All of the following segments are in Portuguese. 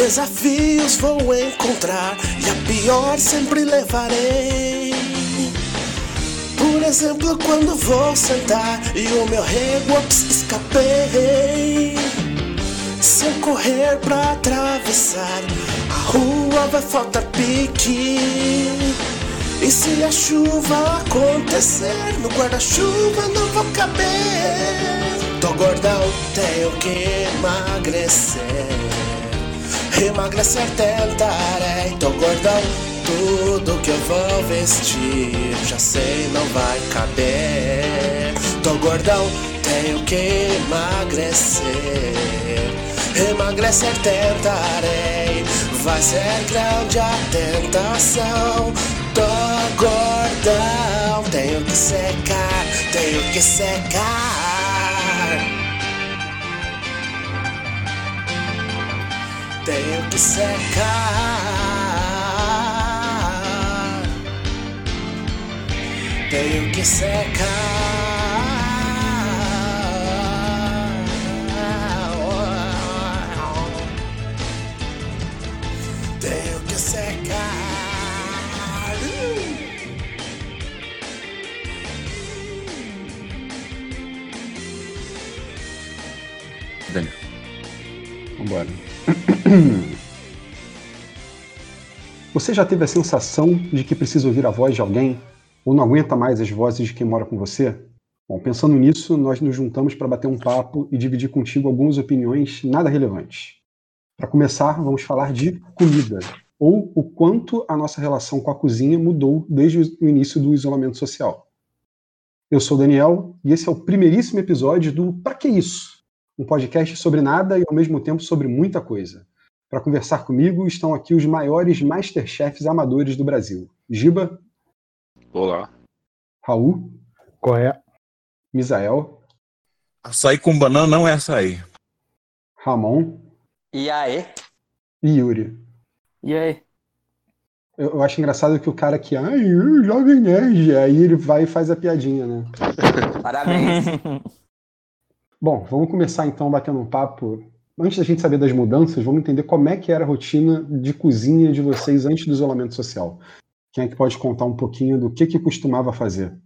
Desafios vou encontrar e a pior sempre levarei. Por exemplo, quando vou sentar e o meu rego escapei. Se eu correr pra atravessar a rua, vai faltar pique. E se a chuva acontecer, no guarda-chuva não vou caber. Tô gordão, tenho que emagrecer. Emagrecer tentarei, tô gordão. Tudo que eu vou vestir, já sei, não vai caber. Tô gordão, tenho que emagrecer. Emagrecer tentarei, vai ser grande a tentação. Tô gordão, tenho que secar, tenho que secar. Tenho que secar. Tenho que secar. Tenho que secar. Daniel. Vambora. Você já teve a sensação de que precisa ouvir a voz de alguém? Ou não aguenta mais as vozes de quem mora com você? Bom, pensando nisso, nós nos juntamos para bater um papo e dividir contigo algumas opiniões nada relevantes. Para começar, vamos falar de comida, ou o quanto a nossa relação com a cozinha mudou desde o início do isolamento social. Eu sou o Daniel e esse é o primeiríssimo episódio do Pra Que Isso? Um podcast sobre nada e ao mesmo tempo sobre muita coisa. Para conversar comigo estão aqui os maiores Masterchefs amadores do Brasil. Giba, Olá. Raul, Qual é? Misael, Açaí com banana não é açaí. Ramon E aí? e Yuri. E aí? Eu, eu acho engraçado que o cara que, ai, jovem nerd, aí ele vai e faz a piadinha, né? Parabéns. Bom, vamos começar então batendo um papo. Antes da gente saber das mudanças, vamos entender como é que era a rotina de cozinha de vocês antes do isolamento social. Quem é que pode contar um pouquinho do que que costumava fazer?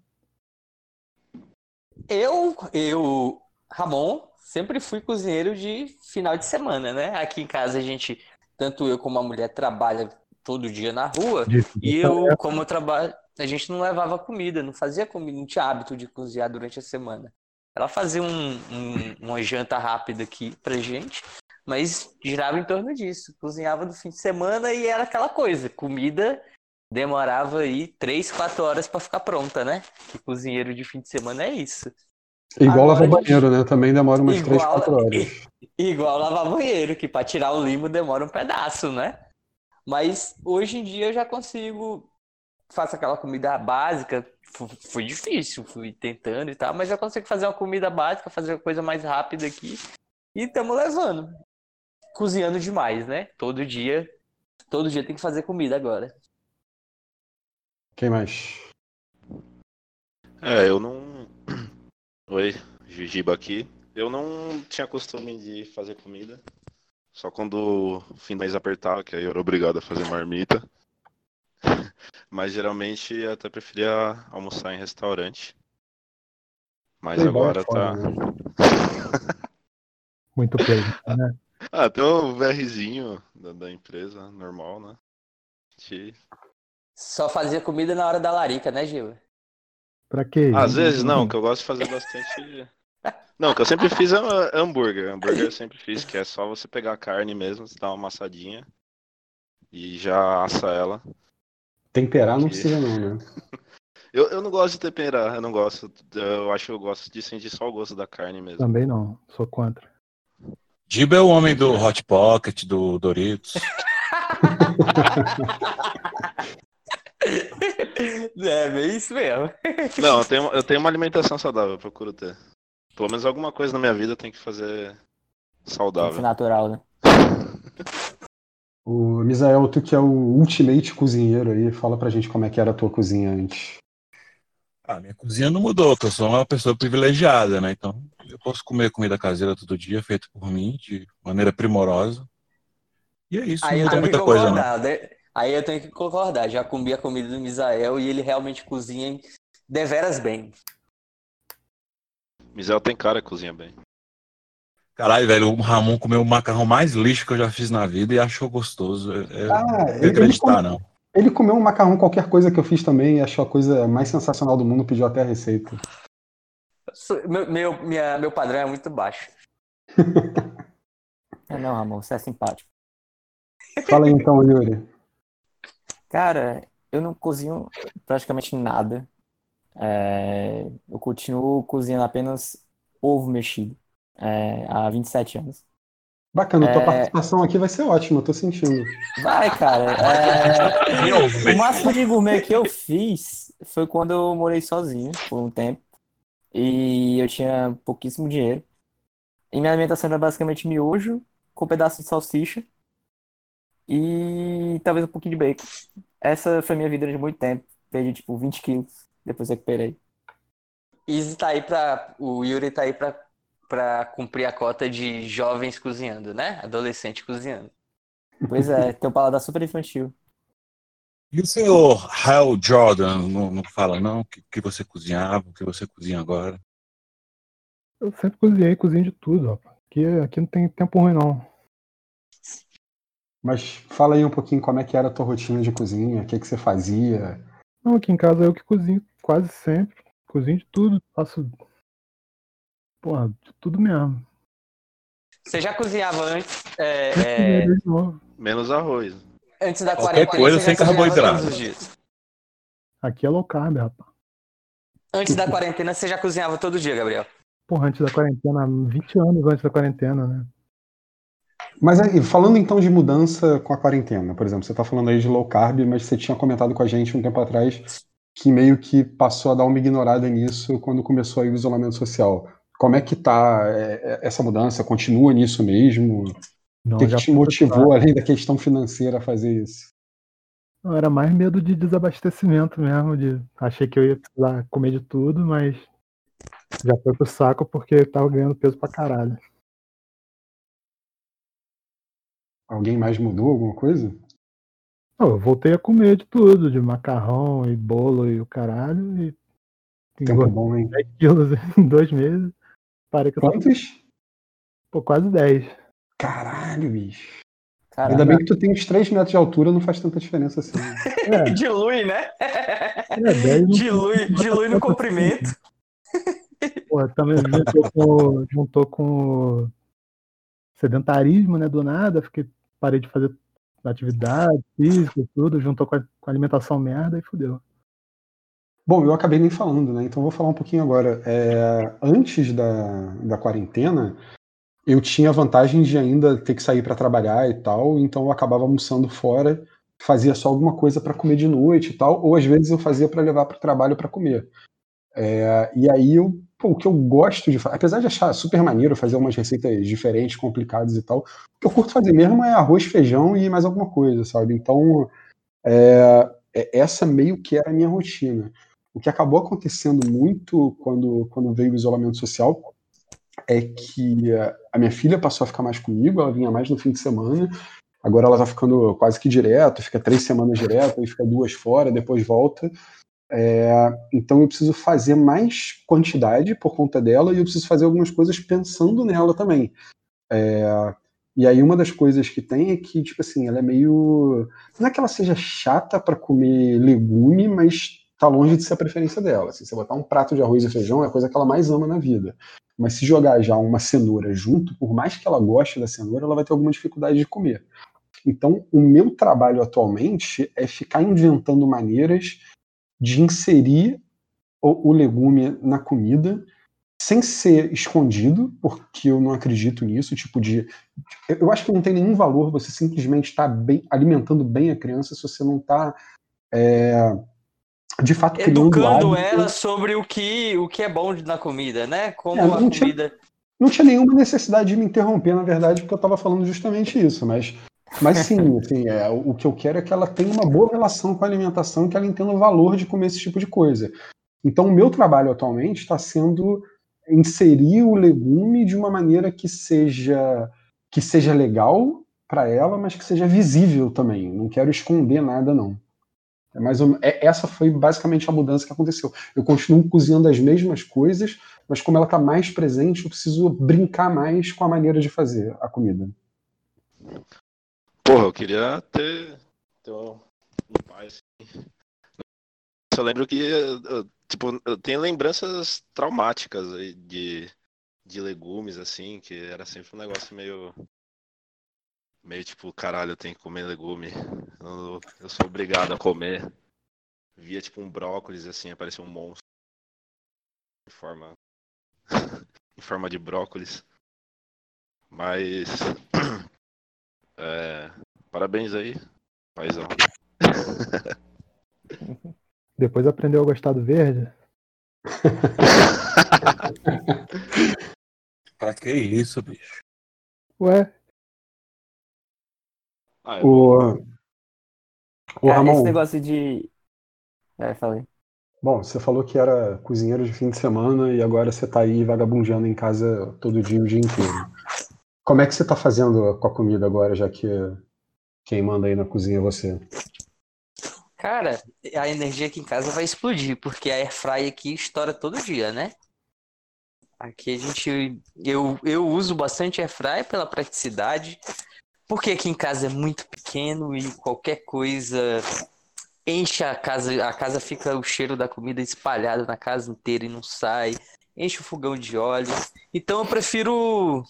eu, eu, Ramon, sempre fui cozinheiro de final de semana, né? Aqui em casa a gente, tanto eu como a mulher, trabalha todo dia na rua. E eu, como eu trabalho, a gente não levava comida, não fazia comida, não tinha hábito de cozinhar durante a semana. Ela fazia um, um- uma janta rápida aqui pra gente, mas girava em torno disso. Cozinhava no fim de semana e era aquela coisa, comida demorava aí três, quatro horas pra ficar pronta, né? Que cozinheiro de fim de semana é isso. Igual lavar Agora, banheiro, né? Também demora umas Igual- 3, 4 horas. Igual lavar banheiro, que pra tirar o limo demora um pedaço, né? Mas hoje em dia eu já consigo, faço aquela comida básica, foi difícil, fui tentando e tal, mas já consigo fazer uma comida básica, fazer uma coisa mais rápida aqui e estamos levando. Cozinhando demais, né? Todo dia, todo dia tem que fazer comida agora. Quem mais? É, eu não. Oi, Jujiba aqui. Eu não tinha costume de fazer comida. Só quando o fim do mês apertava, que aí eu era obrigado a fazer marmita. Mas geralmente eu até preferia almoçar em restaurante. Mas Playboy agora é foda, tá. né? Muito play, né? Ah, tem o VRzinho da, da empresa, normal, né? Que- Só fazia comida na hora da larica, né, Gil? Pra quê? Às vezes não, que eu gosto de fazer bastante. Não, que eu sempre fiz é hambúrguer. Hambúrguer eu sempre fiz, que é só você pegar a carne mesmo, você dá uma amassadinha e já assa ela. Temperar não precisa não, né? Eu, eu não gosto de temperar, eu não gosto. Eu acho que eu gosto de sentir só o gosto da carne mesmo. Também não, sou contra. Giba é o homem do Hot Pocket, do Doritos. É, bem isso mesmo. Não, eu tenho, eu tenho uma alimentação saudável, eu procuro ter. Pelo menos alguma coisa na minha vida eu tenho que fazer Tem que ser saudável. natural, né? O Misael, tu que é o ultimate cozinheiro aí, fala pra gente como é que era a tua cozinha antes. Ah, minha cozinha não mudou, eu sou uma pessoa privilegiada, né? Então, eu posso comer comida caseira todo dia, feita por mim, de maneira primorosa. E é isso, Aí não eu muda tenho que muita coisa, não. concordar, né? Aí eu tenho que concordar. Já comi a comida do Misael e ele realmente cozinha deveras bem. Misael tem cara que cozinha bem. Caralho, velho, o Ramon comeu o macarrão mais lixo que eu já fiz na vida e achou gostoso. É, Ah, não ele, ele, acreditar, come- não. ele comeu um macarrão, qualquer coisa que eu fiz também, e achou a coisa mais sensacional do mundo, pediu até a receita. Sou- Meu, meu, minha- meu padrão é muito baixo. É, não, Ramon, você é simpático. Fala aí então, Yuri. Cara, eu não cozinho praticamente nada. É, eu continuo cozinhando apenas ovo mexido é, há 27 anos. Bacana, tua É. participação aqui vai ser ótima, eu tô sentindo. Vai, cara. é, o máximo de gourmet que eu fiz foi quando eu morei sozinho por um tempo. E eu tinha pouquíssimo dinheiro. E minha alimentação era basicamente miojo com um pedaço de salsicha e talvez um pouquinho de bacon. Essa foi minha vida durante muito tempo. Perdi tipo 20 quilos, depois recuperei. Easy tá aí pra. O Yuri tá aí pra, pra cumprir a cota de jovens cozinhando, né? Adolescente cozinhando. Pois é, tem um paladar super infantil. E o senhor Hal Jordan não, não fala, não, o que, que você cozinhava, o que você cozinha agora? Eu sempre cozinhei, cozinho de tudo, rapaz. Aqui, aqui não tem tempo ruim, não. Mas fala aí um pouquinho como é que era a tua rotina de cozinha, o que, que você fazia. Não, aqui em casa eu que cozinho quase sempre. Cozinho de tudo, faço. Porra, de tudo mesmo. Você já cozinhava antes, é, é. Menos arroz. antes da Qualquer quarentena? coisa você sem carboidrato. Aqui é low carb, rapaz. Antes da quarentena, você já cozinhava todo dia, Gabriel? Porra, antes da quarentena, 20 anos antes da quarentena, né? Mas aí, falando então de mudança com a quarentena, por exemplo, você tá falando aí de low carb, mas você tinha comentado com a gente um tempo atrás que meio que passou a dar uma ignorada nisso quando começou aí o isolamento social. Como é que tá é, é, essa mudança? Continua nisso mesmo? Não, o que, te motivou, além da questão financeira, a fazer isso? Não, era mais medo de desabastecimento mesmo, de achei que eu ia precisar comer de tudo, mas já foi pro saco porque eu tava ganhando peso pra caralho. Alguém mais mudou alguma coisa? Não, eu voltei a comer de tudo, de macarrão e bolo e o caralho, e Tempo bom, hein? 10 quilos em dois meses. Parei que Quantos? pô, quase 10. Caralho, bicho. Caralho. Ainda bem que tu tem uns 3 metros de altura, não faz tanta diferença assim. É, Dilui, né? é 10 não Dilui, dilui no comprimento. Pô, também juntou com, juntou com sedentarismo, né? Do nada, fiquei, parei de fazer atividade física e tudo, juntou com a, com a alimentação merda e fudeu. Bom, eu acabei nem falando, né? Então vou falar um pouquinho agora. É, antes da, da quarentena, eu tinha a vantagem de ainda ter que sair para trabalhar e tal, então eu acabava almoçando fora, fazia só alguma coisa para comer de noite e tal, ou às vezes eu fazia para levar para o trabalho para comer. É, e aí eu, pô, o que eu gosto de fazer, apesar de achar super maneiro fazer umas receitas diferentes, complicadas e tal, o que eu curto fazer mesmo é arroz, feijão e mais alguma coisa, sabe? Então, é, é- essa meio que era a minha rotina. O que acabou acontecendo muito quando, quando veio o isolamento social é que a minha filha passou a ficar mais comigo, ela vinha mais no fim de semana, agora ela tá ficando quase que direto, fica três semanas direto, aí fica duas fora, depois volta. É, então eu preciso fazer mais quantidade por conta dela e eu preciso fazer algumas coisas pensando nela também. É, e aí uma das coisas que tem é que, tipo assim, ela é meio. Não é que ela seja chata para comer legume, mas tá longe de ser a preferência dela. Se você botar um prato de arroz e feijão, é a coisa que ela mais ama na vida. Mas se jogar já uma cenoura junto, por mais que ela goste da cenoura, ela vai ter alguma dificuldade de comer. Então, o meu trabalho atualmente é ficar inventando maneiras de inserir o, o legume na comida sem ser escondido, porque eu não acredito nisso, tipo de eu acho que não tem nenhum valor você simplesmente estar bem alimentando bem a criança se você não está de fato Educando ela sobre o que, o que é bom na comida, né? Como É, a não tinha- comida. Não tinha nenhuma necessidade de me interromper, na verdade, porque eu estava falando justamente isso, mas, mas sim, assim, é, o o que eu quero é que ela tenha uma boa relação com a alimentação, que ela entenda o valor de comer esse tipo de coisa. Então, o meu trabalho atualmente está sendo inserir o legume de uma maneira que seja que seja legal para ela, mas que seja visível também. Não quero esconder nada, não. É mais ou... é, essa foi basicamente a mudança que aconteceu. Eu continuo cozinhando as mesmas coisas, mas como ela está mais presente, eu preciso brincar mais com a maneira de fazer a comida. Porra, eu queria ter, ter um pai assim. Eu lembro que, tipo, eu tenho lembranças traumáticas de, de legumes, assim, que era sempre um negócio meio. Meio tipo, caralho, eu tenho que comer legume. Eu, eu sou obrigado a comer. Via tipo um brócolis, assim, apareceu um monstro. Em forma. em forma de brócolis. Mas. É, parabéns aí, paizão. Depois aprendeu a gostar do verde? pra que isso, bicho? Ué? Ah, é O, o É, Ramon, esse negócio de. É, falei. bom, você falou que era cozinheiro de fim de semana e agora você tá aí vagabundeando em casa todo dia, o dia inteiro. Como é que você tá fazendo com a comida agora, já que quem manda aí na cozinha é você? Cara, a energia aqui em casa vai explodir, porque a airfryer aqui estoura todo dia, né? Aqui a gente. Eu, eu uso bastante airfryer pela praticidade, porque aqui em casa é muito pequeno e qualquer coisa enche a casa, a casa fica o cheiro da comida espalhado na casa inteira e não sai, enche o fogão de óleo. Então eu prefiro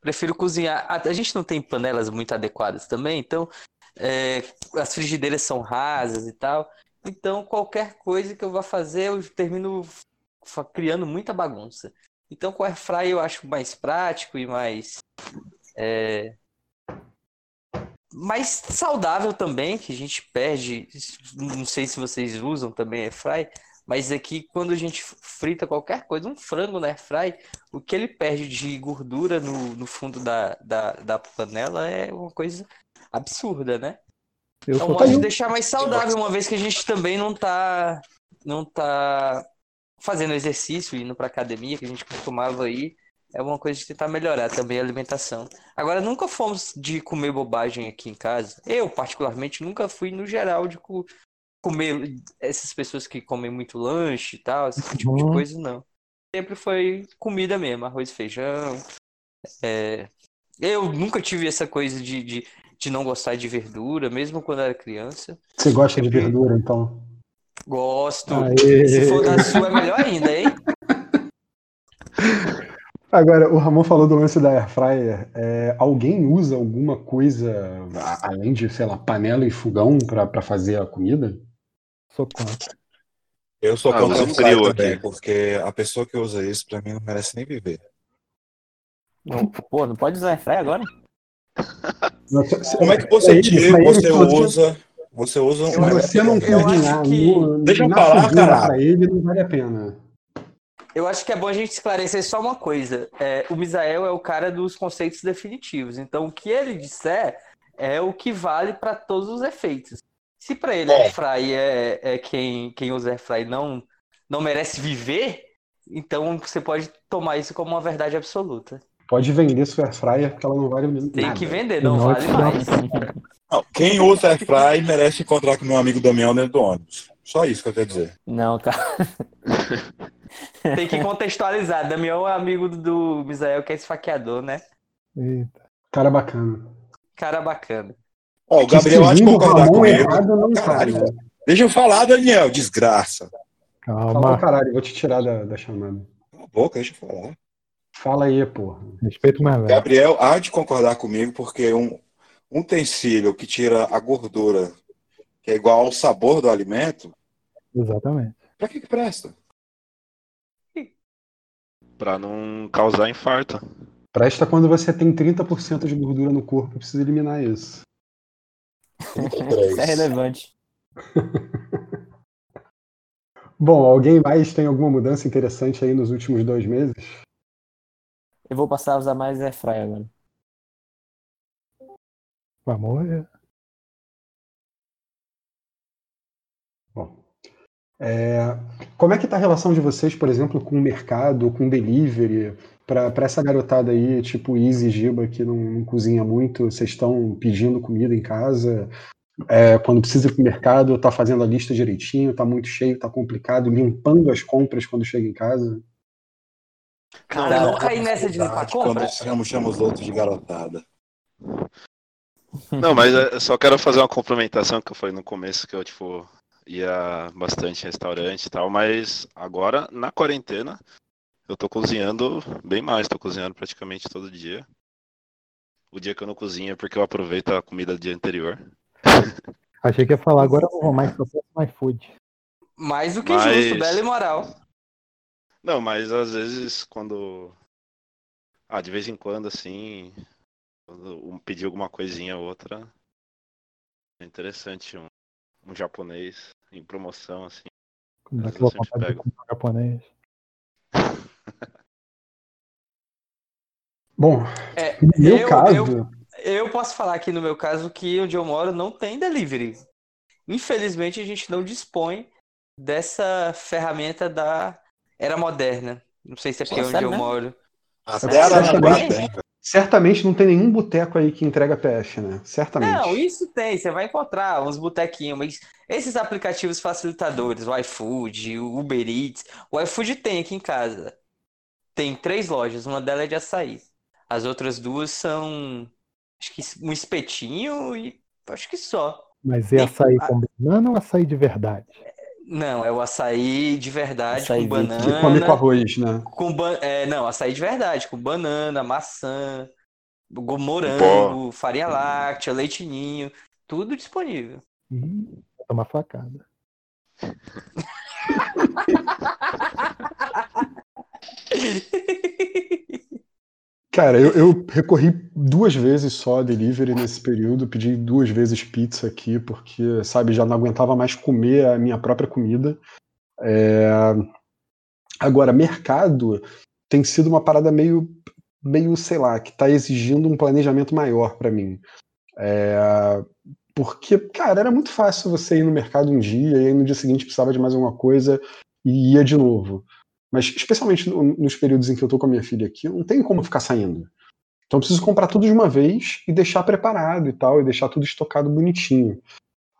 prefiro cozinhar. A, gente não tem panelas muito adequadas também, então é, as frigideiras são rasas e tal. Então qualquer coisa que eu vá fazer eu termino criando muita bagunça. Então com o airfryer eu acho mais prático e mais é, mais saudável também, que a gente perde. Não sei se vocês usam também airfryer, mas aqui quando a gente frita qualquer coisa, um frango na airfryer, o que ele perde de gordura no, no fundo da, da, da panela é uma coisa absurda, né? Eu É um sou modo de contra. deixar mais saudável, uma vez que a gente também não tá, não tá fazendo exercício, indo pra academia, que a gente costumava ir. É uma coisa de tentar melhorar também a alimentação. Agora, nunca fomos de comer bobagem aqui em casa. Eu, particularmente, nunca fui no geral de co- comer essas pessoas que comem muito lanche e tal, esse tipo de Uhum. coisa, não. Sempre foi comida mesmo, arroz e feijão. É, Eu nunca tive essa coisa de, de, de não gostar de verdura, mesmo quando era criança. Você gosta de verdura, então? Gosto. Aê. Se for da sua, é melhor ainda, hein? Agora, o Ramon falou do lance da airfryer. É, alguém usa alguma coisa além de, sei lá, panela e fogão pra pra fazer a comida? Sou contra. Eu sou Ah, contra o também, aqui. porque a pessoa que usa isso, pra mim, não merece nem viver. Não, pô, não pode usar airfryer agora? Como é que você tira, você se você- usa, você usa Se um você não cozinhar que- Deixa eu falar, caralho. pra ele, não vale a pena. Eu acho que é bom a gente esclarecer só uma coisa. É, o Misael é o cara dos conceitos definitivos. Então, o que ele disser é o que vale para todos os efeitos. Se para ele É. airfry é, é quem, quem usa airfry não, não merece viver, então você pode tomar isso como uma verdade absoluta. Pode vender sua airfryer porque ela não vale nada. Tem que vender, não Não, vale não. mais. Não, quem usa air fry merece encontrar com meu amigo Damião dentro do ônibus. Só isso que eu quero dizer. Não, cara. Tem que contextualizar. Damião é amigo do Misael, que é esfaqueador, né? Eita. Cara bacana. Cara bacana. Ó, o Gabriel há de seguindo o concordar Ramon comigo. errado não Caralho, né? Deixa eu falar, Daniel, desgraça. Fala Calma. caralho, vou te tirar da, da chamada. Cala a boca, deixa eu falar. Fala aí, porra. Respeito mais velho. Gabriel há de concordar comigo, porque um, um utensílio que tira a gordura, que é igual ao sabor do alimento, Exatamente. pra que que presta? Pra não causar infarto. Presta quando você tem 30% de gordura no corpo e precisa eliminar isso. Isso é relevante. Bom, alguém mais tem alguma mudança interessante aí nos últimos dois meses? Eu vou passar a usar mais airfryer agora. Vai morrer. É, como é que tá a relação de vocês, por exemplo, com o mercado, com o delivery? Para essa garotada aí, tipo Easy Giba, que não, não cozinha muito, vocês estão pedindo comida em casa? É, quando precisa ir para o mercado, tá fazendo a lista direitinho, tá muito cheio, tá complicado, limpando as compras quando chega em casa? Cara, não, não caí nessa de limpar compra. Quando chamamos, chamamos os outros de garotada. Não, mas eu só quero fazer uma complementação que eu falei no começo, que eu, tipo, ia bastante em restaurante e tal, mas agora, na quarentena, eu tô cozinhando bem mais, tô cozinhando praticamente todo dia. O dia que eu não cozinho é porque eu aproveito a comida do dia anterior. Achei que ia falar, agora eu não vou mais, só mais food. Mais do que mas... justo, bela e moral. Não, mas às vezes quando. Ah, de vez em quando, assim. Quando pedir alguma coisinha ou outra. É interessante um, um japonês em promoção, assim. Como dá aquela vontade de comprar japonês. Bom, é, no meu eu, caso. Eu, eu posso falar aqui no meu caso que onde eu moro não tem delivery. Infelizmente a gente não dispõe dessa ferramenta da era moderna. Não sei se é porque é onde eu moro. Até a Certamente não tem nenhum boteco aí que entrega PF, né? Certamente. Não, isso tem, você vai encontrar uns botequinhos, mas esses aplicativos facilitadores, o iFood, o Uber Eats, o iFood tem aqui em casa. Tem três lojas, uma delas é de açaí. As outras duas são, acho que um espetinho e acho que só. Mas é açaí com banana ou açaí de verdade? Não, é o açaí de verdade açaí com banana. Que come com arroz, né? Com ba... é, não, açaí de verdade, com banana, maçã, morango, farinha láctea, leitinho, tudo disponível. Hum, uma facada. Cara, eu, eu, recorri duas vezes só a delivery nesse período, pedi duas vezes pizza aqui, porque, sabe, já não aguentava mais comer a minha própria comida. É... Agora, mercado tem sido uma parada meio, meio sei lá, que está exigindo um planejamento maior para mim. É... Porque, cara, era muito fácil você ir no mercado um dia e aí no dia seguinte precisava de mais alguma coisa e ia de novo. Mas, especialmente no, nos períodos em que eu tô com a minha filha aqui, não tem como ficar saindo. Então, eu preciso comprar tudo de uma vez e deixar preparado e tal, e deixar tudo estocado bonitinho.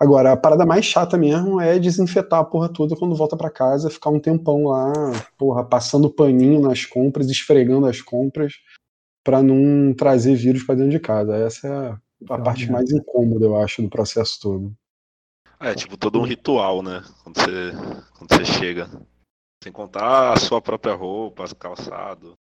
Agora, a parada mais chata mesmo é desinfetar a porra toda quando volta para casa, ficar um tempão lá, porra, passando paninho nas compras, esfregando as compras, para não trazer vírus para dentro de casa. Essa é a, a parte mais incômoda, eu acho, do processo todo. É, tipo, todo um ritual, né? Quando você, quando você chega. Sem contar a sua própria roupa, calçado.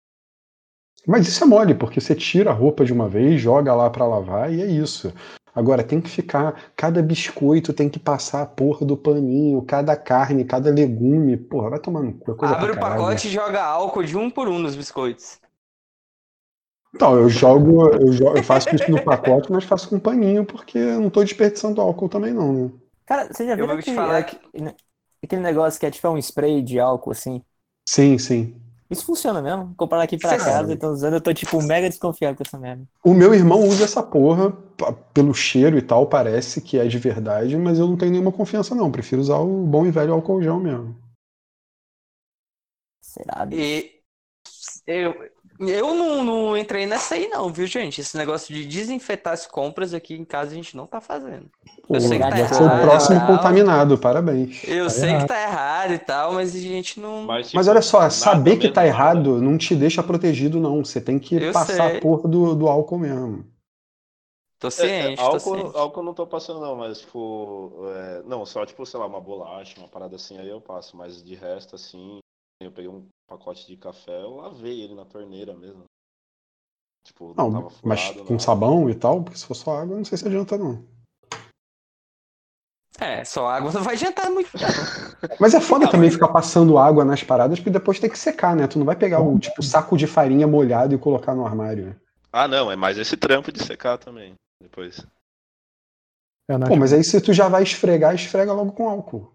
Mas isso é mole, porque você tira a roupa de uma vez, joga lá para lavar e é isso. Agora tem que ficar, cada biscoito tem que passar a porra do paninho, cada carne, cada legume, porra, vai tomando cu. É Abre o pacote e joga álcool de um por um nos biscoitos. Então, eu jogo, eu, jogo, eu faço isso no pacote, mas faço com paninho, porque eu não tô desperdiçando álcool também não, né? Cara, você já viu que, falar que... Aquele negócio que é tipo um spray de álcool, assim. Sim, sim. Isso funciona mesmo. Comprar aqui pra Sim. casa, então usando, eu tô tipo mega desconfiado com essa merda. O meu irmão usa essa porra pelo cheiro e tal, parece que é de verdade, mas eu não tenho nenhuma confiança não. Prefiro usar o bom e velho álcool gel mesmo. Será? E eu, eu não, não, entrei nessa aí, não, viu, gente? Esse negócio de desinfetar as compras aqui em casa a gente não tá fazendo. Pô, eu sei que tá errado. o próximo contaminado, parabéns. Eu tá sei errado. que tá errado e tal, mas a gente não. Mas, tipo, mas olha só, saber que tá errado não te deixa protegido, não. Você tem que eu passar sei. a porra do, do álcool mesmo. Tô ciente, é, álcool, tô ciente. Álcool não tô passando, não, mas tipo. É, não, só tipo, sei lá, uma bolacha, uma parada assim, aí eu passo. Mas de resto, assim, eu peguei um pacote de café, eu lavei ele na torneira mesmo. Tipo, não, não furado, mas com não. sabão e tal, porque se for só água, não sei se adianta não. É, só água não vai adiantar muito. Mas é foda também ficar passando água nas paradas, porque depois tem que secar, né? Tu não vai pegar o tipo saco de farinha molhado e colocar no armário. Ah, não, é mais esse trampo de secar também, depois. É, Pô, mas aí se tu já vai esfregar, esfrega logo com álcool.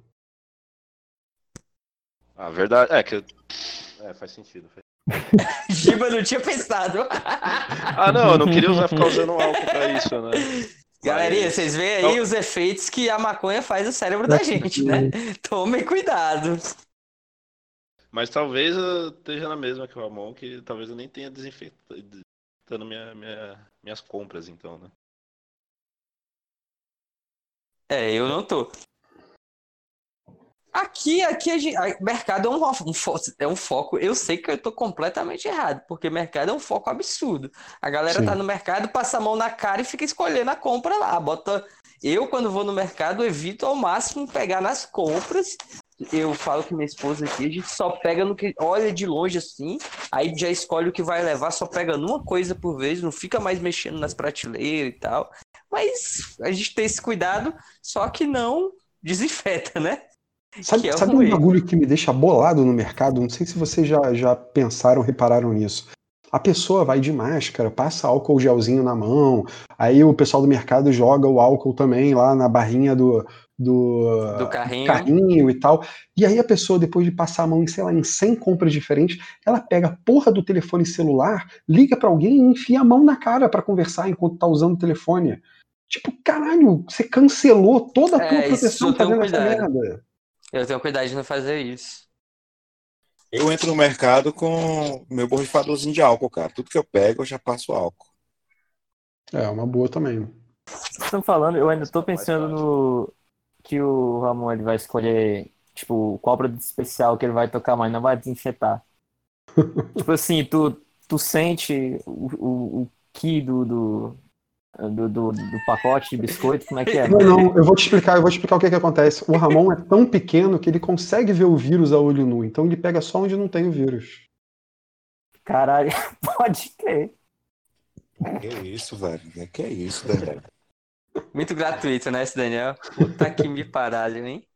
Ah, verdade. É que. É, faz sentido. Giba não tinha pensado. ah, não, eu não queria usar, ficar usando álcool pra isso, né? Galerinha, Mas- vocês veem aí os efeitos que a maconha faz no cérebro da gente, né? Tomem cuidado. Mas talvez eu esteja na mesma que o Ramon, que talvez eu nem tenha desinfetando minha, minha- minhas compras, então, né? É, eu não tô. Aqui, aqui, a gente, a- mercado é um, um é um foco. Eu sei que eu tô completamente errado, porque mercado é um foco absurdo. A galera Sim. tá no mercado, passa a mão na cara e fica escolhendo a compra lá. Bota. Eu, quando vou no mercado, evito ao máximo pegar nas compras. Eu falo com minha esposa aqui, a gente só pega no que olha de longe assim, aí já escolhe o que vai levar, só pega numa coisa por vez, não fica mais mexendo nas prateleiras e tal. Mas a gente tem esse cuidado, só que não desinfeta, né? Sabe, é sabe um bagulho que me deixa bolado no mercado? Não sei se vocês já, já pensaram, repararam nisso. A pessoa vai de máscara, passa álcool gelzinho na mão, aí o pessoal do mercado joga o álcool também lá na barrinha do, do, Do carrinho. carrinho e tal. E aí a pessoa, depois de passar a mão em, sei lá, em 100 compras diferentes, ela pega a porra do telefone celular, liga pra alguém e enfia a mão na cara pra conversar enquanto tá usando o telefone. Tipo, caralho, você cancelou toda a tua É, proteção fazendo essa merda. Eu tenho cuidado de não fazer isso. Eu entro no mercado com meu borrifadorzinho de álcool, cara. Tudo que eu pego, eu já passo álcool. É, uma boa também. Vocês estão falando, eu ainda tô pensando no que o Ramon ele vai escolher, tipo, qual produto especial que ele vai tocar, mas não vai desinfetar. tipo assim, tu, tu sente o, o, o que do, do, do, do, do pacote de biscoito, como é que é? Não, não, eu vou te explicar, eu vou te explicar o que, que acontece. O Ramon é tão pequeno que ele consegue ver o vírus a olho nu, então ele pega só onde não tem o vírus. Caralho, pode crer. Que isso, velho? Que é isso, Daniel? Muito gratuito, né, esse Daniel? Puta que me paralho, hein?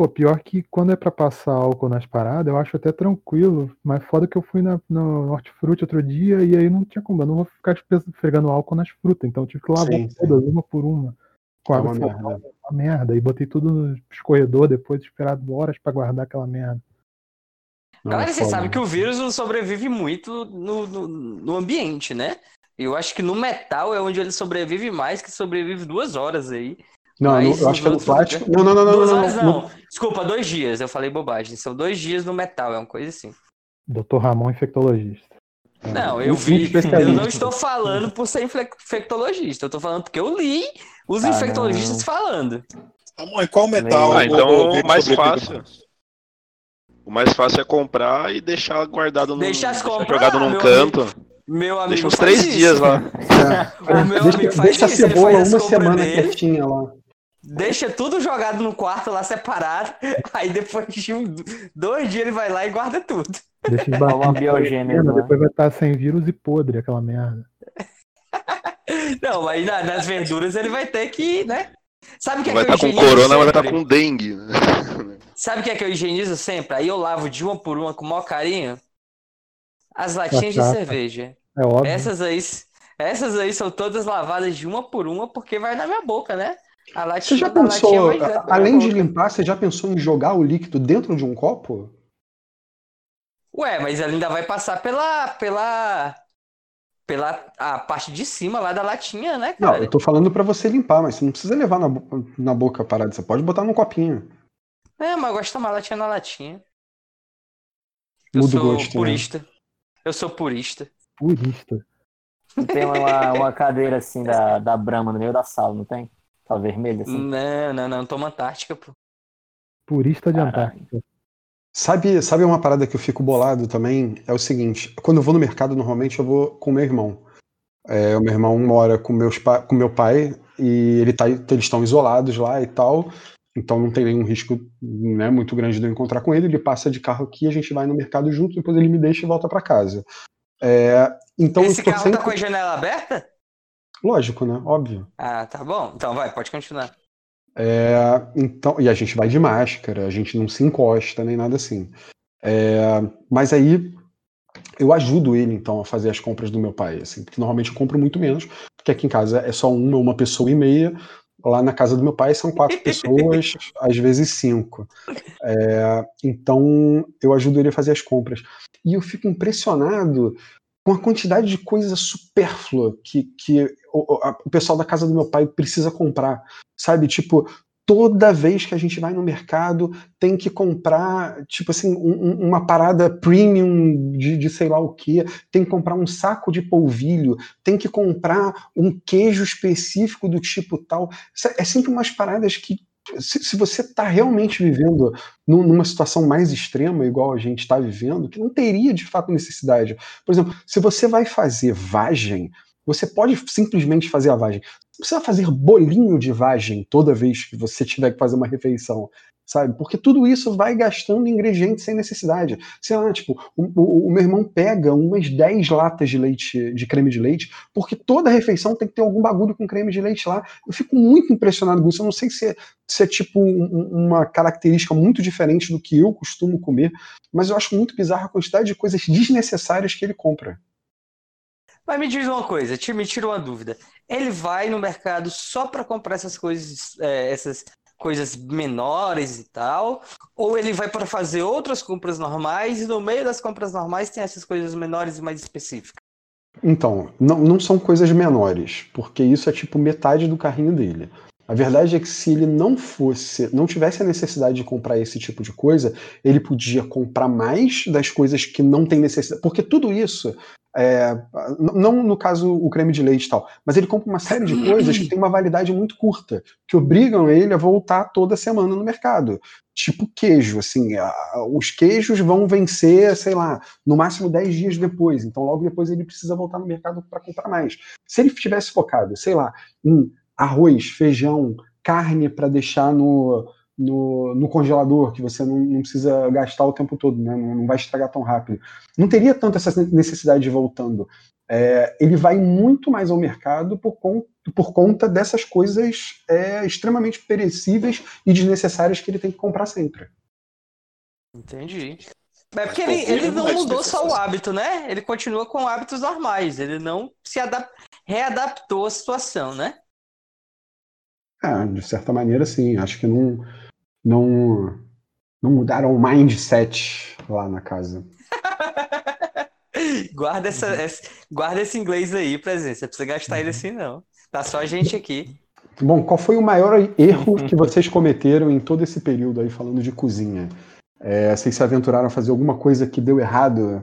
Pô, pior que quando é pra passar álcool nas paradas, eu acho até tranquilo. Mas foda que eu fui na, no hortifruti outro dia e aí não tinha como. Eu não vou ficar esfregando álcool nas frutas. Então eu tive que lavar Sim, sim. todas, uma por uma. Com É água uma salgada, merda. uma merda. E botei tudo no escorredor depois, esperar horas pra guardar aquela merda. Não, Galera, é você sabe que o vírus não sobrevive muito no, no, no ambiente, né? Eu acho que no metal é onde ele sobrevive mais, que sobrevive duas horas aí. Não, Mas no- eu acho que é no outros- plástico. Não, não, não, não, duas não, horas não, não. Desculpa, dois dias. Eu falei bobagem. São dois dias no metal, é uma coisa assim. Dr. Ramon, infectologista. Não, eu vi. Eu não estou falando por ser infectologista. Eu estou falando porque eu li os Ah, infectologistas não. falando. Ramon, e qual metal? Ah, então o- mais fácil. mais? O mais fácil é comprar e deixar guardado no. Deixa as compras jogado num meu canto. Meu amigo. Deixa uns três isso. dias lá. O meu deixa amigo faz deixa a cebola uma semana dele. quietinha lá. Deixa tudo jogado no quarto lá separado. Aí depois de um- dois dias ele vai lá e guarda tudo. Deixa Dá uma esbaixar. biogênese. Depois vai estar sem vírus e podre aquela merda. Não, aí na- nas verduras ele vai ter que, né? Sabe o que é Vai que eu estar com higienizo corona, vai estar sempre? com dengue. né? Sabe o que é que eu higienizo sempre? Aí eu lavo de uma por uma com o maior carinho. As latinhas de Batata. cerveja. É óbvio. Essas aí, essas aí são todas lavadas de uma por uma porque vai na minha boca, né? A Você latinha, já a latinha pensou, minha além de boca. limpar, você já pensou em jogar o líquido dentro de um copo? Ué, mas ela ainda vai passar pela, pela, pela a parte de cima lá da latinha, né, Não, cara? eu tô falando pra você limpar, mas você não precisa levar na, na boca a parada, você pode botar num copinho. É, mas eu gosto de tomar latinha na latinha. Eu Muda o sou gosto. né? purista. Eu sou purista. Purista. Tem uma, uma cadeira assim da, da Brahma no meio da sala, não tem? Aquela vermelha assim. Não, não, não, toma Antártica, pô. Purista de Caralho. Antártica. Sabe, sabe uma parada que eu fico bolado também? É o seguinte, quando eu vou no mercado, normalmente eu vou com meu irmão. É, o meu irmão mora com, meus pa com meu pai e ele tá, eles estão isolados lá e tal, então não tem nenhum risco né, muito grande de eu encontrar com ele. Ele passa de carro aqui, a gente vai no mercado junto, depois ele me deixa e volta para casa. É, então Esse carro sempre... tá com a janela aberta? Lógico, né? Óbvio. Ah, tá bom. Então vai, pode continuar. É, então, e a gente vai de máscara, a gente não se encosta nem nada assim. É, mas aí eu ajudo ele então a fazer as compras do meu pai, assim, porque normalmente eu compro muito menos, porque aqui em casa é só uma, uma pessoa e meia. Lá na casa do meu pai são quatro pessoas, às vezes cinco. É, então eu ajudo ele a fazer as compras. E eu fico impressionado com a quantidade de coisa supérflua que, que o, a, o pessoal da casa do meu pai precisa comprar, sabe? Tipo, toda vez que a gente vai no mercado tem que comprar, tipo assim, um, uma parada premium de, de, sei lá o que, tem que comprar um saco de polvilho, tem que comprar um queijo específico do tipo tal. É sempre umas paradas que se, se você está realmente vivendo numa situação mais extrema, igual a gente está vivendo, que não teria de fato necessidade. Por exemplo, se você vai fazer vagem, você pode simplesmente fazer a vagem. Você precisa fazer bolinho de vagem toda vez que você tiver que fazer uma refeição sabe? Porque tudo isso vai gastando ingredientes sem necessidade. Sei lá, tipo, o, o, o, meu irmão pega umas 10 latas de leite, de creme de leite, porque toda refeição tem que ter algum bagulho com creme de leite lá. Eu fico muito impressionado com isso. Eu não sei se é, se é tipo um, uma característica muito diferente do que eu costumo comer, mas eu acho muito bizarro a quantidade de coisas desnecessárias que ele compra. Mas me diz uma coisa, me tira uma dúvida. Ele vai no mercado só para comprar essas coisas, é, essas coisas menores e tal, ou ele vai para fazer outras compras normais e no meio das compras normais tem essas coisas menores e mais específicas? Então, não, não são coisas menores, porque isso é tipo metade do carrinho dele. A verdade é que se ele não fosse, não tivesse a necessidade de comprar esse tipo de coisa, ele podia comprar mais das coisas que não tem necessidade. Porque tudo isso é, não no caso o creme de leite e tal, mas ele compra uma série de coisas que tem uma validade muito curta, que obrigam ele a voltar toda semana no mercado. Tipo queijo, assim, os queijos vão vencer, sei lá, no máximo 10 dias depois, então logo depois ele precisa voltar no mercado para comprar mais. Se ele tivesse focado, sei lá, em arroz, feijão, carne para deixar no, no, no, congelador, que você não, não, precisa gastar o tempo todo, né? não, não, vai estragar tão rápido. Não teria tanto essa necessidade de voltando. É, ele vai muito mais ao mercado por, conta, por conta dessas coisas é, extremamente perecíveis e desnecessárias que ele tem que comprar sempre. Entendi. É porque ele, ele não mudou só o hábito, né? Ele continua com hábitos normais. Ele não se adap readaptou à situação, né? Ah, de certa maneira, sim. Acho que não, não, não mudaram o mindset lá na casa. guarda, essa, uhum. essa, guarda esse inglês aí, presença. Você precisa gastar uhum. ele assim, não. Tá só a gente aqui. Bom, qual foi o maior erro que vocês cometeram em todo esse período aí falando de cozinha? É, vocês se aventuraram a fazer alguma coisa que deu errado?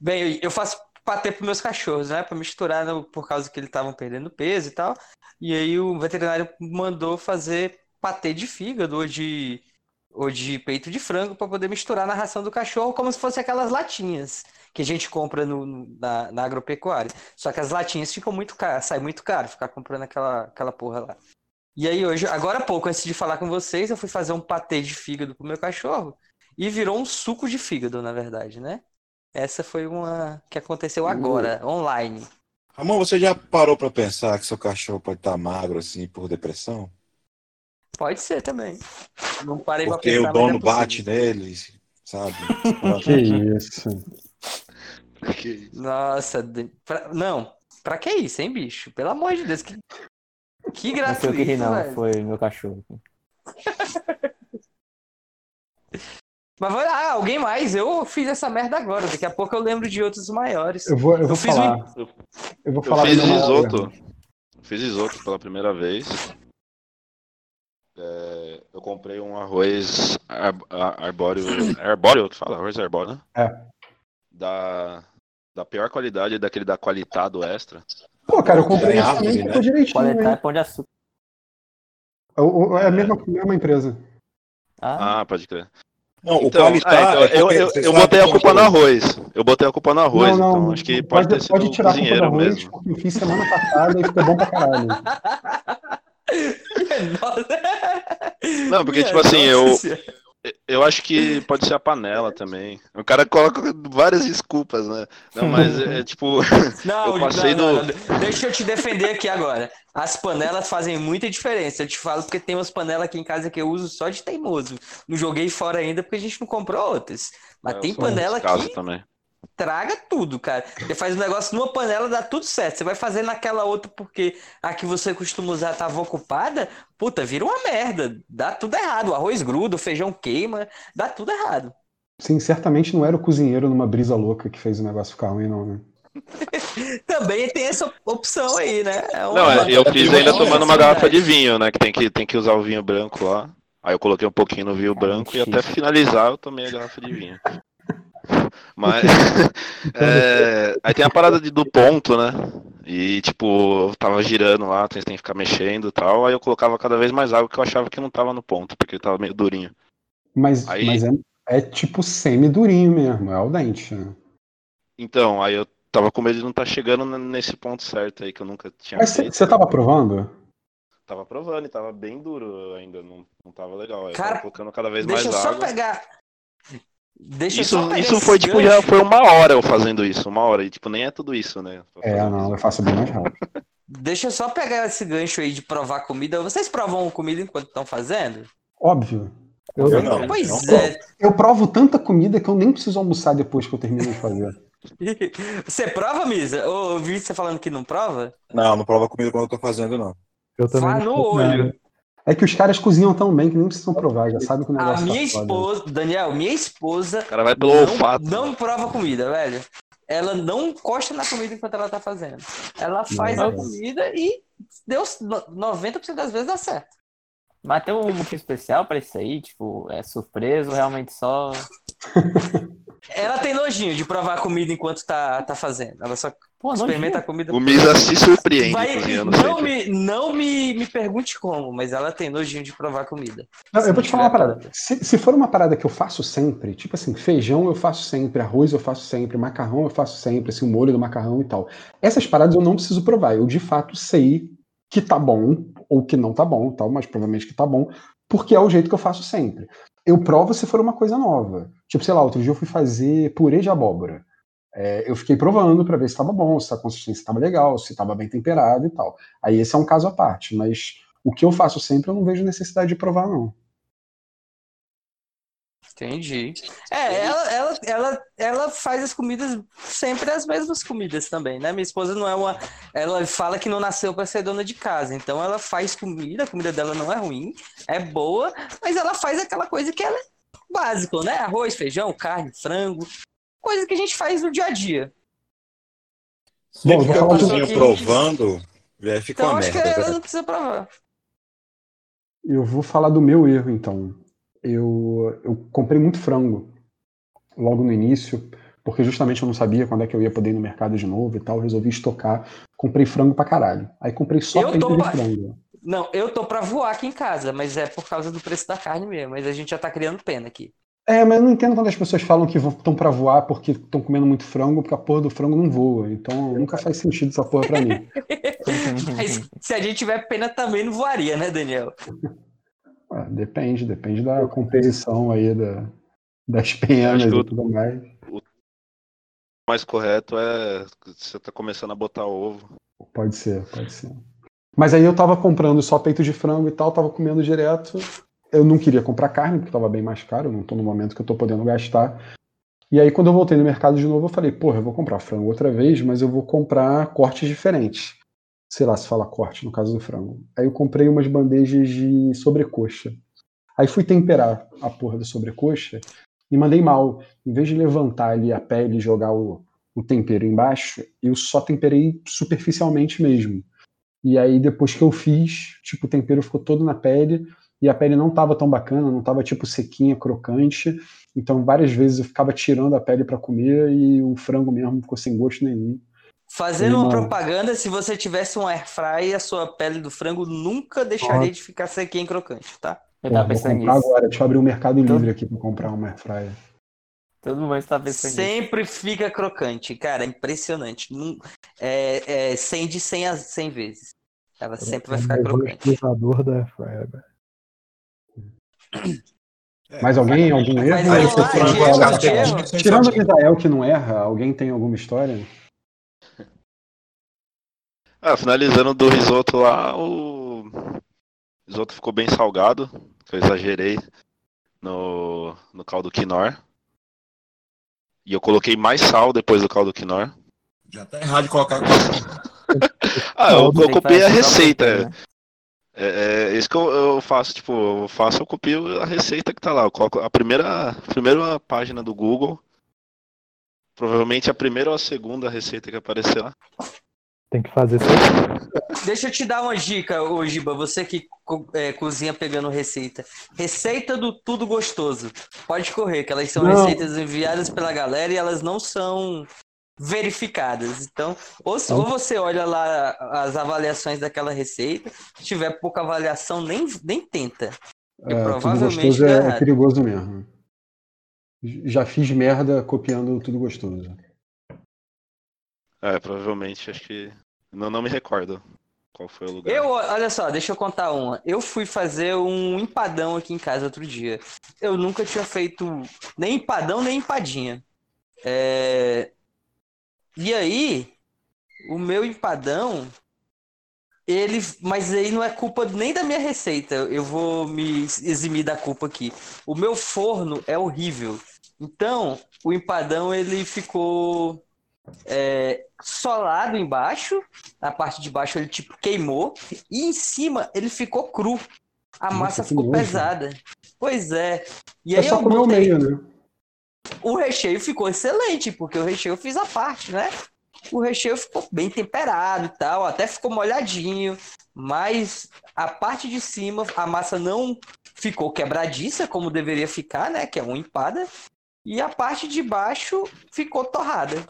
Bem, eu faço patê para meus cachorros, né? Para misturar no, por causa que eles estavam perdendo peso e tal. E aí o veterinário mandou fazer patê de fígado ou de, ou de peito de frango para poder misturar na ração do cachorro, como se fosse aquelas latinhas que a gente compra no, na, na agropecuária. Só que as latinhas ficam muito caras, sai muito caro ficar comprando aquela, aquela porra lá. E aí hoje, agora há pouco, antes de falar com vocês, eu fui fazer um patê de fígado pro meu cachorro e virou um suco de fígado, na verdade, né? Essa foi uma que aconteceu agora, uh. online. Ramon, você já parou para pensar que seu cachorro pode estar tá magro assim por depressão? Pode ser também. Não parei Porque pra pensar, o dono é bate nele, sabe? que isso. Que... Nossa, pra... não. Pra que isso, hein, bicho? Pelo amor de Deus, que, que gratuito, Não foi que não, velho. foi meu cachorro. Mas vai ah, alguém mais? Eu fiz essa merda agora. Daqui a pouco eu lembro de outros maiores. Eu vou, eu vou eu falar. Um... Eu, eu, vou falar. Eu fiz risoto. Fiz risoto pela primeira vez. É, eu comprei um arroz ar, arbóreo. arbóreo que fala? Arroz arbóreo, né? É. Da, da pior qualidade, daquele da qualidade extra. Pô, cara, eu comprei isso também, né? direitinho. Qualidade é pão de açúcar. É, é a mesma, mesma empresa. Ah, ah pode crer. Não, então, o ah, então, é eu, eu, eu botei a culpa no arroz. Eu botei a culpa no arroz, não, não, então acho que pode, pode ter sido pode tirar cozinheiro a culpa arroz, mesmo. Eu fiz semana passada e ficou bom pra caralho. Não, porque, tipo assim, eu, eu acho que pode ser a panela também. O cara coloca várias desculpas, né? Não, mas é, é tipo. Não, eu passei não, não, no... Deixa eu te defender aqui agora. As panelas fazem muita diferença. Eu te falo porque tem umas panelas aqui em casa que eu uso só de teimoso. Não joguei fora ainda porque a gente não comprou outras. Mas é, tem panela aqui. Também traga tudo, cara. Você faz um negócio numa panela, dá tudo certo. Você vai fazer naquela outra porque a que você costuma usar estava ocupada, puta, vira uma merda. Dá tudo errado. O arroz gruda, o feijão queima, dá tudo errado. Sim, certamente não era o cozinheiro numa brisa louca que fez o negócio ficar ruim, não, né? Também tem essa opção aí, né? É uma- Não, é, eu fiz ainda tomando uma garrafa de vinho, né? Que tem que, tem que usar o vinho branco lá. Aí eu coloquei um pouquinho no vinho branco e até finalizar eu tomei a garrafa de vinho. Mas. é, aí tem a parada de- do ponto, né? E tipo, eu tava girando lá, tem, tem que ficar mexendo e tal. Aí eu colocava cada vez mais água que eu achava que não tava no ponto, porque tava meio durinho. Mas, Aí- mas é, é tipo semi-durinho mesmo, é o dente. Né? Então, aí eu tava com medo de não estar chegando n- nesse ponto certo aí que eu nunca tinha Mas você tava provando? Tava provando e tava bem duro ainda, não, não tava legal. Aí eu Cara, tava colocando cada vez mais água. Deixa eu só pegar isso esse foi tipo, gancho. já foi uma hora eu fazendo isso, uma hora. E tipo, nem é tudo isso, né? É, não, isso. eu faço bem mais rápido. Deixa eu só pegar esse gancho aí de provar comida. Vocês provam comida enquanto estão fazendo? Óbvio. Eu, Eu não. Pois não é. Eu provo tanta comida que eu nem preciso almoçar depois que eu termino de fazer. Você prova, Misa? Ou eu vi você falando que não prova? Não, não prova comida quando eu tô fazendo, não. eu também. Vá no olho. É que os caras cozinham tão bem que nem precisam provar, já sabem que o A negócio minha tá foda. esposa, Daniel, minha esposa O cara vai pelo não, olfato. não prova comida, velho. Ela não encosta na comida enquanto ela tá fazendo. Ela faz a Nossa. comida e deu no- 90% das vezes dá certo. Mas tem um motivo especial pra isso aí? Tipo, é surpresa ou realmente só. Ela tem nojinho de provar a comida enquanto tá, tá fazendo. Ela só Pô, experimenta a comida. O Misa se surpreende Vai, cozinhando não sempre. me, não me, me pergunte como, mas ela tem nojinho de provar comida. Não, eu vou te falar uma parada. Se, se for uma parada que eu faço sempre, tipo assim, feijão eu faço sempre, arroz eu faço sempre, macarrão eu faço sempre, assim, o molho do macarrão e tal. Essas paradas eu não preciso provar. Eu de fato sei que tá bom ou que não tá bom, tal, mas provavelmente que tá bom, porque é o jeito que eu faço sempre. Eu provo se for uma coisa nova. Tipo, sei lá, outro dia eu fui fazer purê de abóbora. É, eu fiquei provando pra ver se estava bom, se a consistência estava legal, se estava bem temperado e tal. Aí esse é um caso à parte, mas o que eu faço sempre eu não vejo necessidade de provar, não. Entendi. É, ela, ela, ela, ela faz as comidas sempre as mesmas comidas também, né? Minha esposa não é uma. Ela fala que não nasceu para ser dona de casa, então ela faz comida, a comida dela não é ruim, é boa, mas ela faz aquela coisa que ela é básico, né? Arroz, feijão, carne, frango, coisa que a gente faz no dia a dia. Bom, eu Sempre vou que que- provando, já fica Então uma acho que merda. ela né? não precisa provar. Eu vou falar do meu erro, então. Eu, eu comprei muito frango logo no início, porque justamente eu não sabia quando é que eu ia poder ir no mercado de novo e tal. Resolvi estocar. Comprei frango pra caralho. Aí comprei só Eu peito de frango. Não, eu tô pra voar aqui em casa, mas é por causa do preço da carne mesmo. Mas a gente já tá criando pena aqui. É, mas eu não entendo quando as pessoas falam que estão pra voar porque estão comendo muito frango, porque a porra do frango não voa. Então nunca faz sentido essa porra pra mim. Mas se a gente tiver pena também não voaria, né, Daniel? Ah, depende, depende da composição aí da, das penas e o- tudo mais. O mais correto é você tá começando a botar ovo. Pode ser, pode ser. Mas aí eu tava comprando só peito de frango e tal, tava comendo direto. Eu não queria comprar carne, porque tava bem mais caro, eu não tô no momento que eu tô podendo gastar. E aí, quando eu voltei no mercado de novo, eu falei, porra, eu vou comprar frango outra vez, mas eu vou comprar cortes diferentes. Sei lá se fala corte no caso do frango. Aí eu comprei umas bandejas de sobrecoxa. Aí fui temperar a porra da sobrecoxa e mandei mal. Em vez de levantar ali a pele e jogar o, o tempero embaixo, eu só temperei superficialmente mesmo. E aí, depois que eu fiz, tipo, o tempero ficou todo na pele e a pele não tava tão bacana, não tava tipo sequinha, crocante. Então, várias vezes eu ficava tirando a pele para comer e o frango mesmo ficou sem gosto nenhum. Fazendo uma propaganda, se você tivesse um air fry, a sua pele do frango nunca deixaria de ficar sequinha e crocante, tá? Eu Pô, tava pensando nisso. agora, deixa eu abrir o Mercado Então- Livre aqui para comprar uma air fryer. Todo mundo tá pensando nisso. Sempre fica crocante, cara, é impressionante. É, é 100 de 100, a 100 vezes. Ela sempre vai ficar Eu vou crocante. utilizador da Airfryer agora. É, Mais alguém? Algum erro, de erro. Tirando o Israel que não erra, alguém tem alguma história? Ah, finalizando do risoto lá, o risoto ficou bem salgado, que eu exagerei no, no caldo quinor. E eu coloquei mais sal depois do caldo quinor. Já tá errado de colocar. Ah, eu, eu copiei a receita. né? É, é isso que eu, eu, faço, tipo, eu faço, eu copio a receita que tá lá. Eu coloco a primeira, a primeira página do Google, provavelmente a primeira ou a segunda receita que aparecer lá. Tem que fazer isso. Deixa eu te dar uma dica, ô Giba, você que é, cozinha pegando receita. Receita do Tudo Gostoso. Pode correr, que elas são não. receitas enviadas pela galera e elas não são verificadas. Então, ou, ou você olha lá as avaliações daquela receita, se tiver pouca avaliação, nem, nem tenta. É, provavelmente tudo gostoso é, é perigoso mesmo. Já fiz merda copiando tudo gostoso. É, provavelmente, acho que. Não, não me recordo qual foi o lugar. Eu, olha só, deixa eu contar uma. Eu fui fazer um empadão aqui em casa outro dia. Eu nunca tinha feito nem empadão, nem empadinha. É... E aí, o meu empadão, ele. Mas aí não é culpa nem da minha receita. Eu vou me eximir da culpa aqui. O meu forno é horrível. Então, o empadão ele ficou é, solado embaixo. Na parte de baixo ele tipo queimou. E em cima ele ficou cru. A Nossa, massa ficou nojo. pesada. Pois é. E é aí só eu botei... meio, né? O recheio ficou excelente, porque o recheio eu fiz a parte, né? O recheio ficou bem temperado e tal, até ficou molhadinho, mas a parte de cima, a massa não ficou quebradiça como deveria ficar, né? Que é uma empada. E a parte de baixo ficou torrada.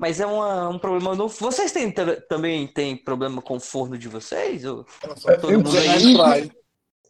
Mas é uma, um problema novo. Vocês têm, também têm problema com o forno de vocês? Ou todo eu, mundo tive,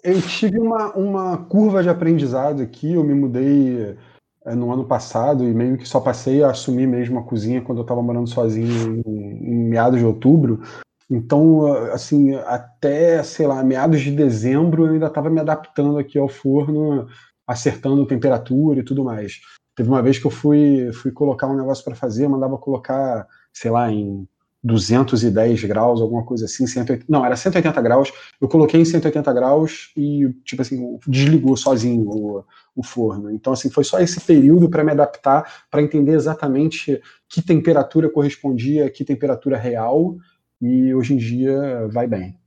eu tive uma, uma curva de aprendizado aqui. Eu me mudei é, no ano passado e meio que só passei a assumir mesmo a cozinha quando eu estava morando sozinho em, em, meados de outubro. Então, assim, até, sei lá, meados de dezembro eu ainda estava me adaptando aqui ao forno, acertando temperatura e tudo mais. Teve uma vez que eu fui, fui colocar um negócio para fazer, mandava colocar, sei lá, em 210 graus, alguma coisa assim, 180, não, era 180 graus. Eu coloquei em 180 graus e, tipo assim, desligou sozinho o, o forno. Então, assim, foi só esse período para me adaptar, para entender exatamente que temperatura correspondia, que temperatura real, e hoje em dia vai bem.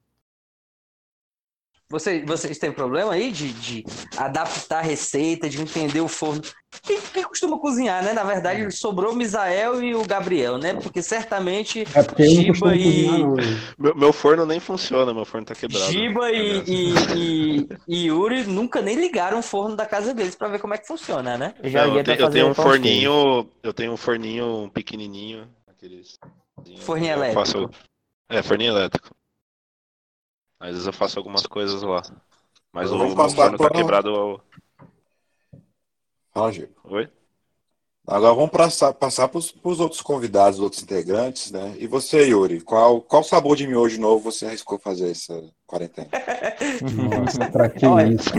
Vocês, vocês têm problema aí de, de adaptar a receita, de entender o forno? Quem, quem, costuma cozinhar, né? Na verdade, sobrou o Misael e o Gabriel, né? Porque certamente é porque Giba e. Meu, meu, forno nem funciona, meu forno tá quebrado. Giba e, e, e, e, Yuri nunca nem ligaram o forno da casa deles para ver como é que funciona, né? Eu, já Não, eu, tenho, eu tenho um forninho, eu tenho um forninho pequenininho, aqueles. Forninho elétrico. Faço... É, forninho elétrico. Às vezes eu faço algumas coisas lá. Mas o meu forno tá quebrado. Fala, Gil. Oi? Agora vamos passar, passar para os outros convidados, outros integrantes, né? E você, Yuri, qual, qual sabor de miojo novo você arriscou fazer essa quarentena? Nossa, pra que olha, isso?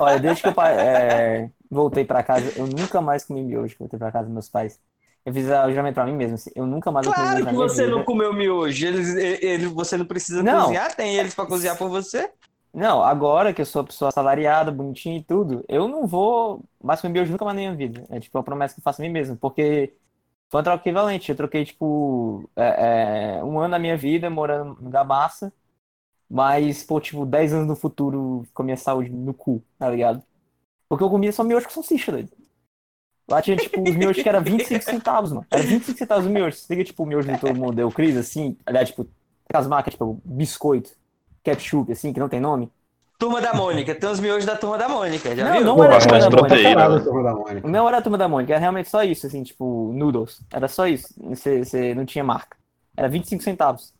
Olha, desde que eu é, voltei para casa, eu nunca mais comi miojo, voltei para casa dos meus pais. Eu fiz o juramento pra mim mesmo, assim, eu nunca mais claro vou que você não comeu miojo, eles, eles, você não precisa não. cozinhar, tem eles para cozinhar por você. Não, agora que eu sou uma pessoa assalariada, bonitinha e tudo, eu não vou mais comer miojo nunca mais na minha vida. É tipo uma promessa que eu faço a mim mesmo, porque foi uma troca equivalente. Eu troquei, tipo, é, é, um ano da minha vida morando no Gabaça, mas, pô, tipo, 10 anos no futuro com a minha saúde no cu, tá ligado? Porque eu comia só miojo com salsicha, doido. Lá tinha, tipo, os miojos que era 25 centavos, mano. Era 25 centavos o miojo. Você liga, tipo, o miojo de todo mundo deu crise, assim. Aliás, tipo, aquelas marcas, tipo, biscoito, ketchup, assim, que não tem nome. Turma da Mônica, tem os miojos da Turma da Mônica, já não, viu? Não, era a Turma da Mônica. O meu era a Turma da Mônica, era realmente só isso, assim, tipo, noodles. Era só isso. Você, você não tinha marca. Era 25 centavos.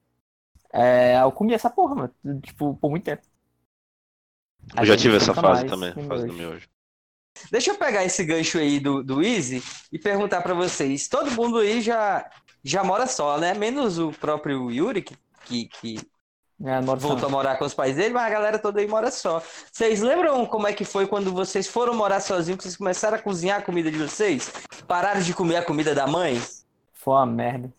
É, eu comia essa porra, mano. Tipo, por muito tempo. Eu já tive essa fase também, fase do miojo. Deixa eu pegar esse gancho aí do, do Easy e perguntar para vocês. Todo mundo aí já, já mora só, né? Menos o próprio Yuri, que, que, que é, voltou a morar com os pais dele, mas a galera toda aí mora só. Vocês lembram como é que foi quando vocês foram morar sozinhos, que vocês começaram a cozinhar a comida de vocês? Pararam de comer a comida da mãe? Foi uma merda.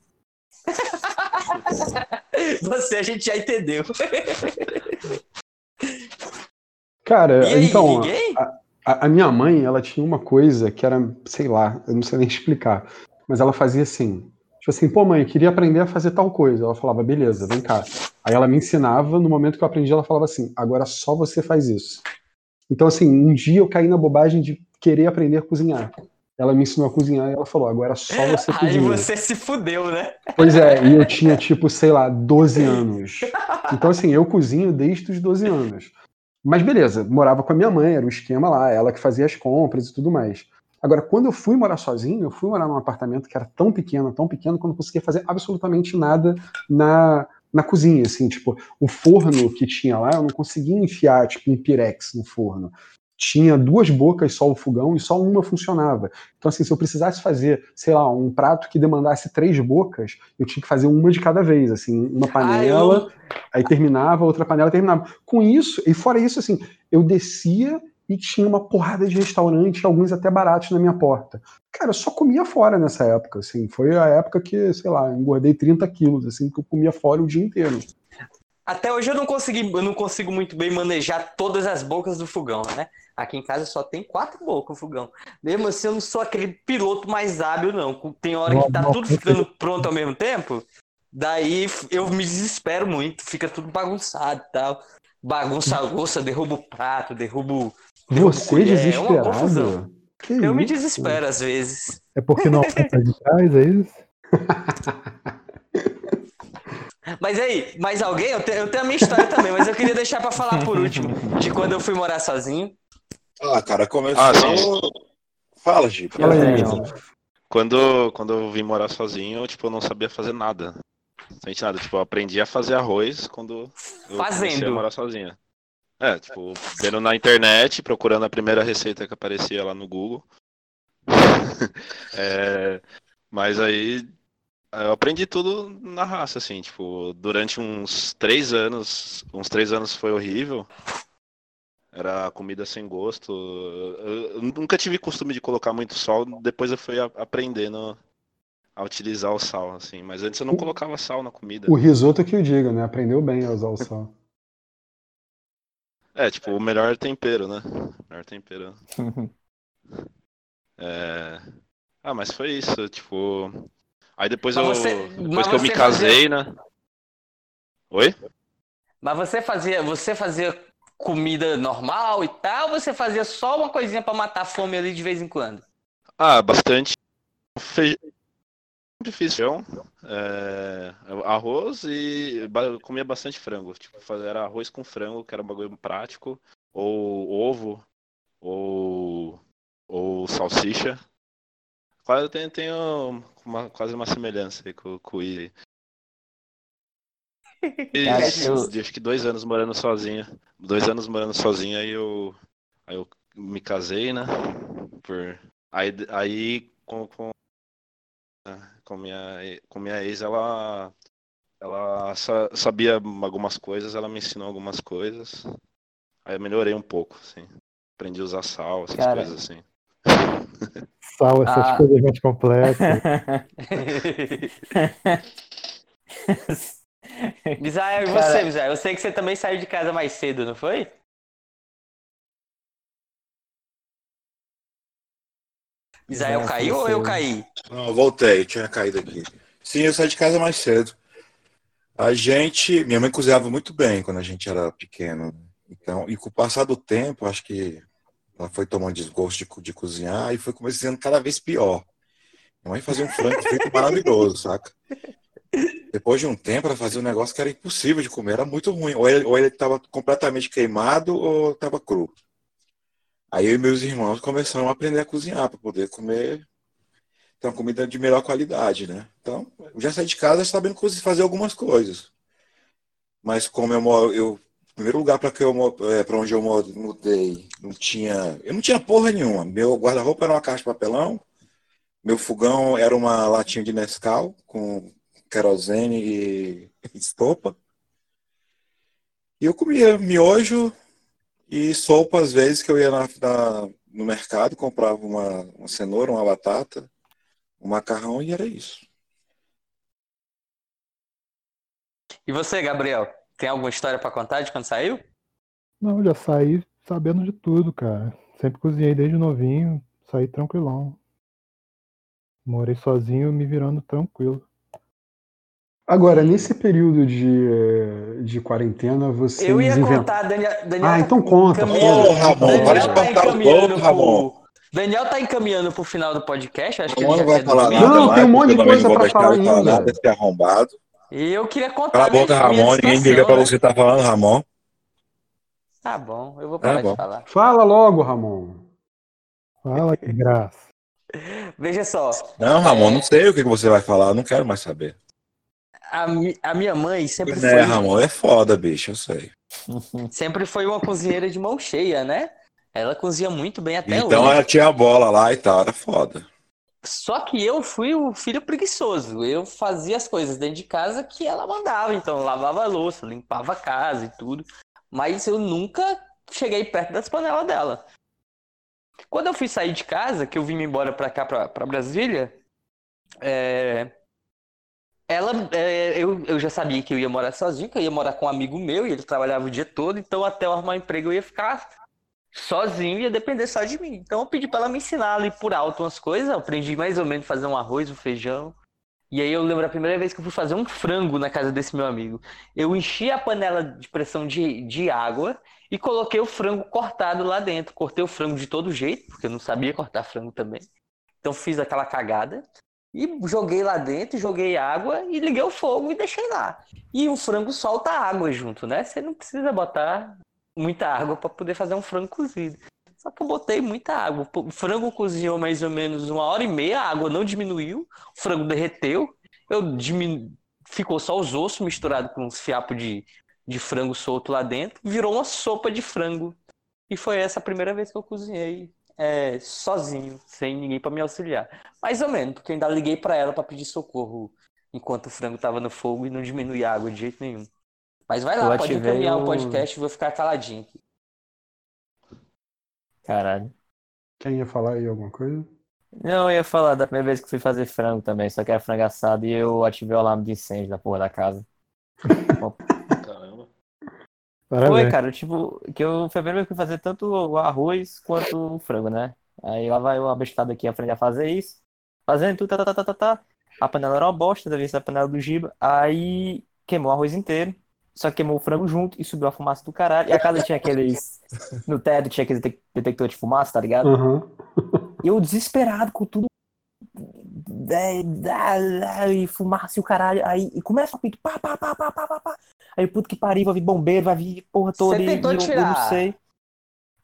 Você a gente já entendeu. Cara, aí, então. A, a, a, minha mãe, ela tinha uma coisa que era, sei lá, eu não sei nem explicar, mas ela fazia assim: Tipo assim, pô, mãe, queria aprender a fazer tal coisa. Ela falava, beleza, vem cá. Aí ela me ensinava, no momento que eu aprendi, ela falava assim, agora só você faz isso. Então, assim, um dia eu caí na bobagem de querer aprender a cozinhar. Ela me ensinou a cozinhar e ela falou, agora só você Aí cozinha. você se fudeu, né? Pois é, e eu tinha, tipo, sei lá, 12 anos. Então, assim, eu cozinho desde os 12 anos. Mas beleza, morava com a minha mãe, era um esquema lá, ela que fazia as compras e tudo mais. Agora, quando eu fui morar sozinho, eu fui morar num apartamento que era tão pequeno, tão pequeno, que eu não conseguia fazer absolutamente nada na, na cozinha, assim, tipo, o forno que tinha lá, eu não conseguia enfiar, tipo, um pirex no forno. Tinha duas bocas só o fogão e só uma funcionava. Então, assim, se eu precisasse fazer, sei lá, um prato que demandasse três bocas, eu tinha que fazer uma de cada vez, assim, uma panela, aí terminava, outra panela terminava. Com isso, e fora isso, assim, eu descia e tinha uma porrada de restaurante, alguns até baratos na minha porta. Cara, eu só comia fora nessa época, assim, foi a época que, sei lá, engordei 30 quilos, assim, que eu comia fora o dia inteiro. Até hoje eu não consegui, eu não consigo muito bem manejar todas as bocas do fogão, né? Aqui em casa só tem quatro bocas o fogão. Mesmo assim, eu não sou aquele piloto mais hábil, não. Tem hora que tá tudo ficando pronto ao mesmo tempo. Daí eu me desespero muito, fica tudo bagunçado e tal. Bagunça a louça, derruba o prato, derrubo. derrubo Você colher, é desesperado? Que Eu me isso? desespero às vezes. É porque não aponta de trás, é isso? Mas aí, mais alguém? Eu, te- eu tenho a minha história também, mas eu queria deixar pra falar por último de quando eu fui morar sozinho. Ah, cara, começou. Ah, sim. Fala, Gipa. Fala aí, tenho. Quando, quando eu vim morar sozinho, eu, tipo, eu não sabia fazer nada. Não nada. Tipo, eu aprendi a fazer arroz quando eu comecei a Fazendo. morar sozinho. É, tipo, vendo na internet, procurando a primeira receita que aparecia lá no Google. É, mas aí eu aprendi tudo na raça, assim, tipo, durante uns três anos, uns três anos foi horrível. Era comida sem gosto. Eu, nunca tive costume de colocar muito sal, depois eu fui a- aprendendo a utilizar o sal, assim. Mas antes eu não colocava sal na comida. O risoto que eu digo, né? Aprendeu bem a usar o sal. É, tipo, o melhor tempero, né? O melhor tempero. É... Ah, mas foi isso, tipo. Aí depois Mas eu. você- Depois que eu me casei, né? Oi? Mas você fazia, você fazia comida normal e tal, ou você fazia só uma coisinha pra matar a fome ali de vez em quando? Ah, bastante. Feijão. Sempre fiz feijão. é, Arroz e comia bastante frango. Tipo, fazia- era arroz com frango, que era um bagulho prático. Ou ovo. Ou. Ou salsicha. Quase tem, tenho uma, quase uma semelhança aí com, com o I. E, Cara, eu- de- acho que dois anos morando sozinho. Dois anos morando sozinho, aí eu, aí eu me casei, né? Por, aí, aí com, com, com, minha, com minha ex, ela, ela sa- sabia algumas coisas, ela me ensinou algumas coisas. Aí eu melhorei um pouco, assim. Aprendi a usar sal, essas Cara. coisas assim. Sal, essas Ah. coisas mais complexas. Misael, e você, Misael? Eu sei que você também saiu de casa mais cedo, não foi? Misael caiu ou eu caí? Não, eu voltei, eu tinha caído aqui. Sim, eu saí de casa mais cedo. A gente, minha mãe cozinhava muito bem quando a gente era pequeno. Então, e com o passar do tempo, acho que ela foi tomando desgosto de, de cozinhar e foi começando cada vez pior. Minha mãe fazia um frango feito maravilhoso, saca? Depois de um tempo, ela fazia um negócio que era impossível de comer, era muito ruim. Ou ele, ou ele estava completamente queimado ou estava cru. Aí eu e meus irmãos começamos a aprender a cozinhar para poder comer uma comida de melhor qualidade, né? Então, já saí de casa sabendo fazer algumas coisas. Mas como eu eu, primeiro lugar para para onde eu mudei, não tinha, eu não tinha porra nenhuma. Meu guarda-roupa era uma caixa de papelão, meu fogão era uma latinha de Nescau com querosene e estopa. E eu comia miojo e sopa às vezes que eu ia na, na- no mercado, comprava uma, uma cenoura, uma batata, um macarrão e era isso. E você, Gabriel? Tem alguma história pra contar de quando saiu? Não, já saí sabendo de tudo, cara. Sempre cozinhei desde novinho, saí tranquilão. Morei sozinho, me virando tranquilo. Agora, nesse período de, de quarentena, você. Eu ia contar, Daniel. Daniel Ah, então conta. Ramon, Daniel para de tá encaminhando Ramon. pro- Daniel tá encaminhando pro final do podcast, acho que ele não já vai falar nada Não, mais, tem um monte de coisa deixar falar ainda. nada, esse arrombado. E eu queria contar Cala a boca, Ramon. Ninguém liga pra você tá falando, Ramon. Tá bom, eu vou parar bom. de falar. Fala logo, Ramon. Fala que graça. Veja só, Não, Ramon, não sei o que que você vai falar, eu não quero mais saber. a, mi- a minha mãe sempre Né, foi, Ramon, é foda, bicho, eu sei. sempre foi uma cozinheira de mão cheia, né? Ela cozinha muito bem até então hoje. ela tinha a bola lá e tal, era foda. Só que eu fui o filho preguiçoso. Eu fazia as coisas dentro de casa que ela mandava. Então, lavava a louça, limpava a casa e tudo. Mas eu nunca cheguei perto das panelas dela. Quando eu fui sair de casa, que eu vim embora pra cá, pra, pra Brasília, é, ela, é, eu, eu já sabia que eu ia morar sozinho, que eu ia morar com um amigo meu e ele trabalhava o dia todo. Então, até eu arrumar um emprego, eu ia ficar sozinho, ia depender só de mim. Então eu pedi pra ela me ensinar ali por alto umas coisas, eu aprendi mais ou menos fazer um arroz, um feijão. E aí eu lembro a primeira vez que eu fui fazer um frango na casa desse meu amigo. Eu enchi a panela de pressão de, de água e coloquei o frango cortado lá dentro. Cortei o frango de todo jeito, porque eu não sabia cortar frango também. Então fiz aquela cagada e joguei lá dentro, joguei água e liguei o fogo e deixei lá. E o frango solta água junto, né? Você não precisa botar muita água para poder fazer um frango cozido. Só que eu botei muita água. O frango cozinhou mais ou menos uma hora e meia, a água não diminuiu, o frango derreteu, eu diminu... ficou só os ossos misturados com uns fiapos de, de frango solto lá dentro, virou uma sopa de frango. E foi essa a primeira vez que eu cozinhei é, sozinho, sem ninguém para me auxiliar. Mais ou menos, porque eu ainda liguei para ela para pedir socorro enquanto o frango estava no fogo e não diminuía a água de jeito nenhum. Mas vai lá, Eu pode encaminhar o o- podcast e vou ficar caladinho aqui. Caralho. Quem ia falar aí alguma coisa? Não, eu ia falar da primeira vez que fui fazer frango também, só que era frango assado e eu ativei o alarme de incêndio da porra da casa. Caramba. Foi, cara, tipo, que eu foi a primeira vez que fui fazer tanto o arroz quanto o frango, né? Aí lá vai eu abestado aqui aprender a fazer isso. Fazendo tudo, tá, tá, tá, tá, tá. A panela era uma bosta, da vez da panela do Giba. Aí queimou o arroz inteiro. Só que queimou o frango junto e subiu a fumaça do caralho. E a casa tinha aqueles. No teto tinha aqueles detec- detector de fumaça, tá ligado? E eu desesperado com tudo. E fumaça e o caralho. Aí e começa o pito. Pá, pá, pá, pá, pá, pá, pá. Aí puto que pariu, vai vir bombeiro, vai vir porra toda. Você e- tentou e eu, eu tirar- não sei.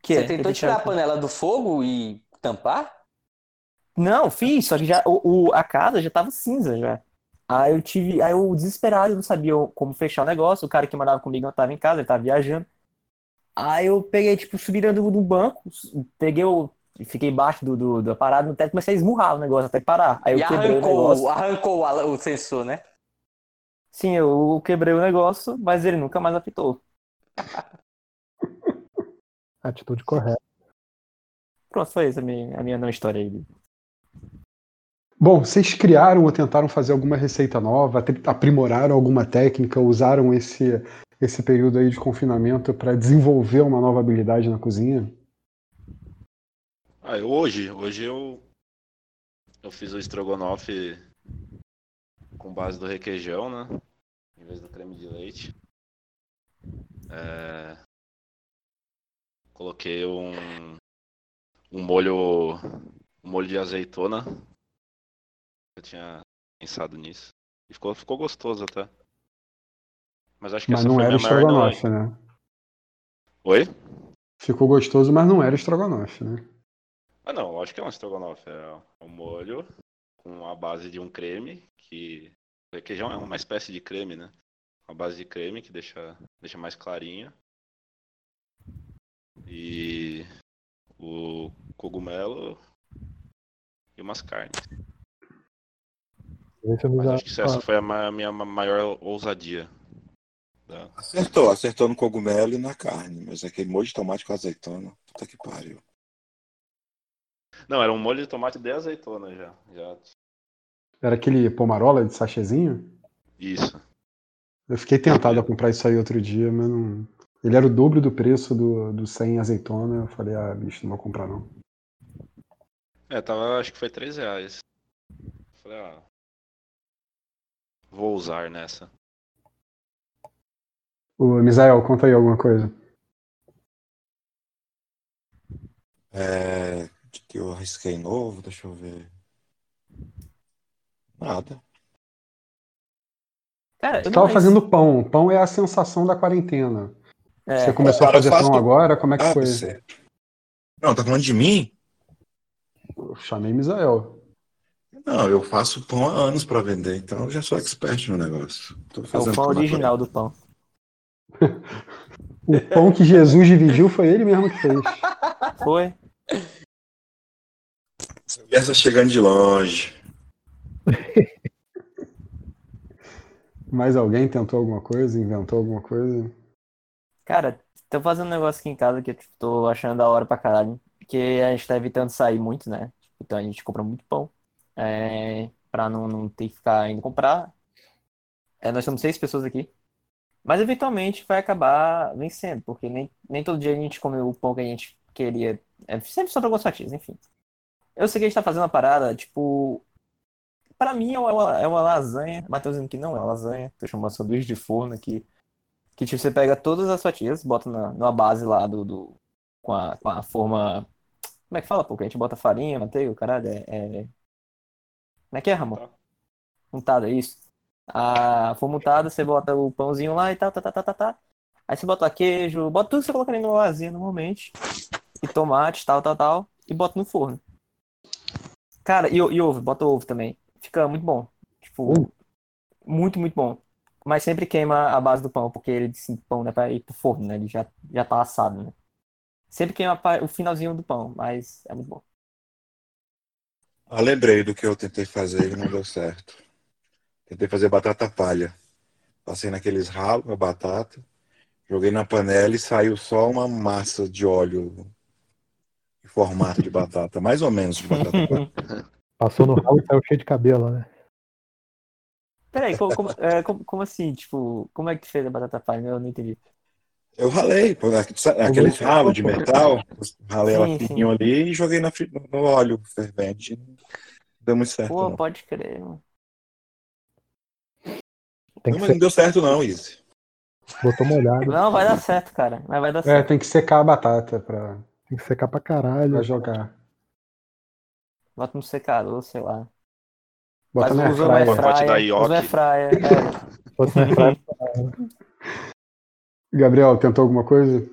Que Você é? tentou tirar a panela do fogo e tampar? Não, fiz, só que já o, o- a casa já tava cinza já. Aí eu tive, aí eu desesperado, eu não sabia como fechar o negócio. O cara que mandava comigo não tava em casa, ele tava viajando. Aí eu peguei, tipo, subi dentro do banco, peguei o. Fiquei embaixo do, do, da parada no teto e comecei a esmurrar o negócio até parar. Aí eu e quebrei o arrancou, negócio. arrancou o o sensor, né? Sim, eu quebrei o negócio, mas ele nunca mais apitou. Atitude correta. Pronto, foi isso a minha, a minha não história aí. Bom, vocês criaram ou tentaram fazer alguma receita nova, aprimoraram alguma técnica, usaram esse, esse período aí de confinamento para desenvolver uma nova habilidade na cozinha? Ah, hoje, hoje eu eu fiz o estrogonofe com base do requeijão, né? Em vez do creme de leite. É, Coloquei um um molho um molho de azeitona. Eu tinha pensado nisso. E ficou, ficou gostoso até. Mas acho que Mas essa não foi era minha maior estrogonofe, né? Oi? Ficou gostoso, mas não era estrogonofe, né? Ah não, acho que é um estrogonofe. É um molho com a base de um creme, que o requeijão é uma espécie de creme, né? Uma base de creme que deixa, deixa mais clarinho. E o cogumelo e umas carnes. Mas acho que essa foi a minha ma- maior ousadia. da- Acertou, acertou no cogumelo e na carne, mas aquele molho de tomate com azeitona, puta que pariu. Não, era um molho de tomate de azeitona já. já. Era aquele pomarola de sachêzinho? Isso. Eu fiquei tentado a comprar isso aí outro dia, mas não. Ele era o dobro do preço do, do 100 azeitona. Eu falei, ah, bicho, não vou comprar não. É, tava, acho que foi 3 reais. Falei, ah. Vou usar nessa. O Misael, conta aí alguma coisa. É, de que eu arrisquei novo, deixa eu ver. Nada. Cara, eu tava mais- fazendo pão. Pão é a sensação da quarentena. É, Você começou a Cara, eu fazer faço- pão agora? Como é que Ah, foi? você. Não, tá falando de mim? Eu chamei Misael. Não, eu faço pão há anos pra vender, então eu já sou expert no negócio. Tô é o pão pão na original do pão. O pão que Jesus dividiu foi ele mesmo que fez. Foi? Essa chegando de longe. Mais alguém tentou alguma coisa? Inventou alguma coisa? Cara, tô fazendo um negócio aqui em casa que eu tipo, tô achando da hora pra caralho. Porque a gente tá evitando sair muito, né? Então a gente compra muito pão. É, pra não, não ter que ficar indo comprar. É, nós somos seis pessoas aqui. Mas eventualmente vai acabar vencendo, porque nem, nem todo dia a gente come o pão que a gente queria. É, sempre sobra algumas fatias, enfim. Eu sei que a gente tá fazendo uma parada, tipo. Pra mim é uma, é uma lasanha. Matheus dizendo que não é uma lasanha. Tô chamando sanduíche de forno aqui. Que tipo, você pega todas as fatias, bota na, numa base lá do, do com, a, com a forma. Como é que fala, pô? Que a gente bota farinha, manteiga, caralho. É, é... Como é que é, Ramon? Untada, é isso. A forma untada, você bota o pãozinho lá e tal, tá, tá, tá, tá, tá. Aí você bota queijo, bota tudo que você colocaria numa lasanha normalmente. E tomate, tal, tal, tal. E bota no forno. Cara, e, e ovo, bota ovo também. Fica muito bom. Tipo, muito, muito bom. Mas sempre queima a base do pão, porque ele disse que pão não é pra ir pro forno, né? Ele já, já tá assado, né? Sempre queima o finalzinho do pão, mas é muito bom. Ah, lembrei do que eu tentei fazer e não deu certo. Tentei fazer batata palha. Passei naqueles ralos a batata, joguei na panela e saiu só uma massa de óleo em formato de batata, mais ou menos de batata palha. Passou no ralo e saiu cheio de cabelo, né? Peraí, como, como, é, como, como assim? Tipo, como é que tu fez a batata palha? Eu não entendi. Eu ralei, pô, sabe, aqueles ralos de metal, ralei ela fininho ali e joguei na, no óleo fervente. Não deu muito certo, Pô, não. pode crer, mano. Tem Não, mas ser, não deu certo não, Izzy. botou molhado. Não, vai dar certo, cara. Mas vai dar É, certo. tem que secar a batata pra, Tem que secar pra caralho. pra jogar. Bota no secador, sei lá. Bota Mas na airfryer. Pacote da airfryer. Yoki. Usa airfryer. É. Bota na praia. Gabriel, tentou alguma coisa?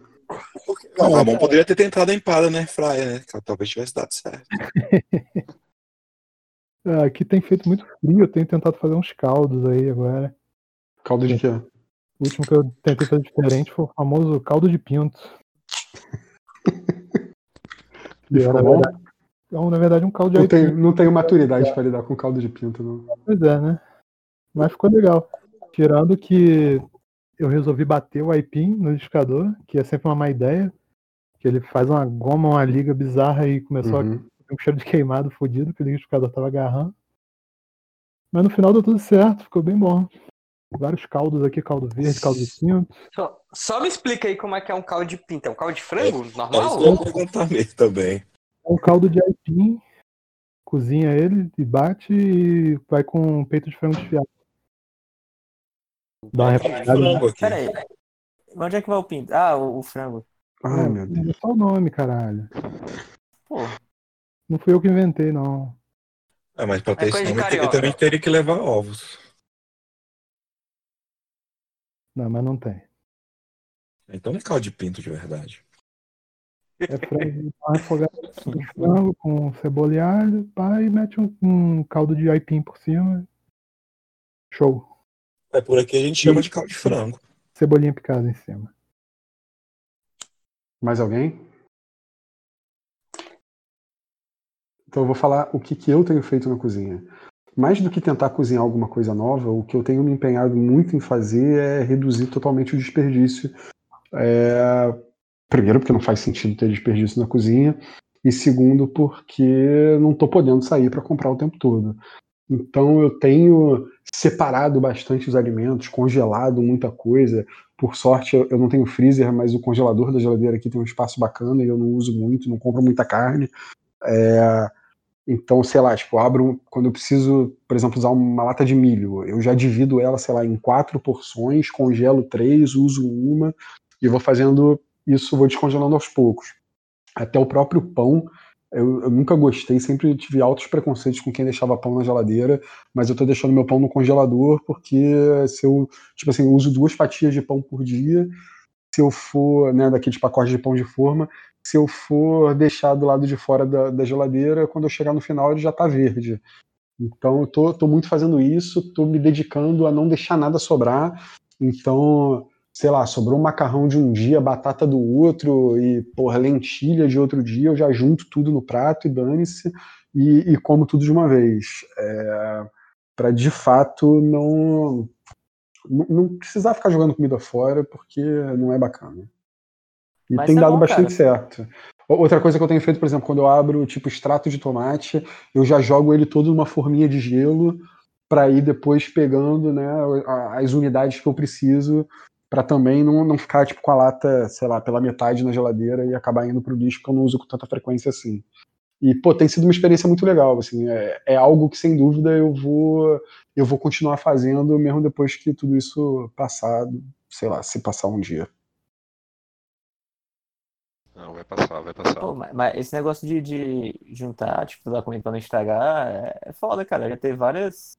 Não, o Ramon poderia ter tentado a empada na airfryer, né? Que Talvez tivesse dado certo. Ah, Aqui tem feito muito frio, eu tenho tentado fazer uns caldos aí agora. Caldo de quê? O último que eu tentei fazer diferente foi o famoso caldo de pinto. E É, na bom? verdade, é, na verdade, um caldo de Não tenho, não tenho maturidade pra lidar com caldo de pinto, não. Pois é, né? Mas ficou legal. Tirando que eu resolvi bater o aipim no liquidificador, que é sempre uma má ideia. Que ele faz uma goma, uma liga bizarra e começou a Uhum. ter um cheiro de queimado fodido que o liquidificador tava agarrando. Mas no final deu tudo certo, ficou bem bom. Vários caldos aqui, caldo verde, caldo de pinto. Só, só me explica aí como é que é um caldo de pinta. É um caldo de frango? É Normal? eu perguntar mesmo também. É um caldo de aipim, cozinha ele e bate e vai com peito de frango desfiado. Dá uma refogada. Frango aqui. Pera aí. Onde é que vai o pinto? Ah, o, o frango. Ai, meu Deus. É só o nome, caralho. Pô, Não fui eu que inventei, não. É, mas pra ter É esse nome, ele também teria que levar ovos. Não, mas não tem. Então não é caldo de pinto de verdade. É frango, de frango com cebola e alho, pá, e mete um, um caldo de aipim por cima. Show. É por aqui a gente chama de caldo de frango. Cebolinha picada em cima. Mais alguém? Então eu vou falar o que, que eu tenho feito na cozinha. Mais do que tentar cozinhar alguma coisa nova, o que eu tenho me empenhado muito em fazer é reduzir totalmente o desperdício. É, Primeiro, porque não faz sentido ter desperdício na cozinha, e segundo, porque não estou podendo sair para comprar o tempo todo. Então eu tenho separado bastante os alimentos, congelado muita coisa. Por sorte, eu não tenho freezer, mas o congelador da geladeira aqui tem um espaço bacana e eu não uso muito, não compro muita carne. É, Então, sei lá, tipo, abro quando eu preciso, por exemplo, usar uma lata de milho, eu já divido ela, sei lá, em quatro porções, congelo três, uso uma e vou fazendo isso, vou descongelando aos poucos. Até o próprio pão, eu, eu, nunca gostei, sempre tive altos preconceitos com quem deixava pão na geladeira, mas eu tô deixando meu pão no congelador porque se eu, tipo assim, uso duas fatias de pão por dia, se eu for, né, daqueles pacotes de pão de forma, se eu for deixar do lado de fora da, da geladeira, quando eu chegar no final ele já tá verde. Então eu tô, tô muito fazendo isso, tô me dedicando a não deixar nada sobrar. Então, sei lá, sobrou um macarrão de um dia, batata do outro e, porra, lentilha de outro dia, eu já junto tudo no prato e dane-se e, e, como tudo de uma vez. É, para de fato não, não precisar ficar jogando comida fora, porque não é bacana. E Mas tem é dado bom, bastante cara. certo. Outra coisa que eu tenho feito, por exemplo, quando eu abro tipo extrato de tomate, eu já jogo ele todo numa forminha de gelo para ir depois pegando né, as unidades que eu preciso para também não, não ficar tipo com a lata, sei lá, pela metade na geladeira e acabar indo pro lixo que eu não uso com tanta frequência assim. E pô, tem sido uma experiência muito legal, assim, é, é algo que sem dúvida eu vou eu vou continuar fazendo mesmo depois que tudo isso passar, sei lá, se passar um dia. Não, vai passar, vai passar. Pô, mas, mas, esse negócio de, de juntar, tipo, da comida pra não estragar, é, é foda, cara. Já teve várias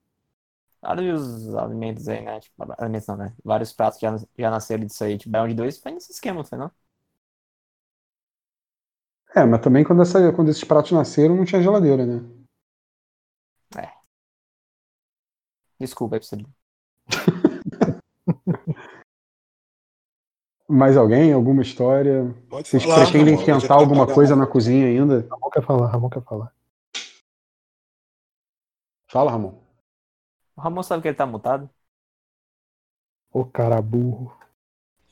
vários alimentos aí, né? Tipo, alimentos não, né? Vários pratos já, já nasceram disso aí. Tipo, de dois foi nesse esquema, foi não? É, mas também quando, essa, quando esses pratos nasceram não tinha geladeira, né? É. Desculpa aí pra você. Mais alguém? Alguma história? Pode Vocês falar, pretendem tentar alguma coisa na cozinha ainda? Ramon quer falar, Ramon quer falar. Fala, Ramon. O Ramon sabe que ele tá mutado? Ô cara burro.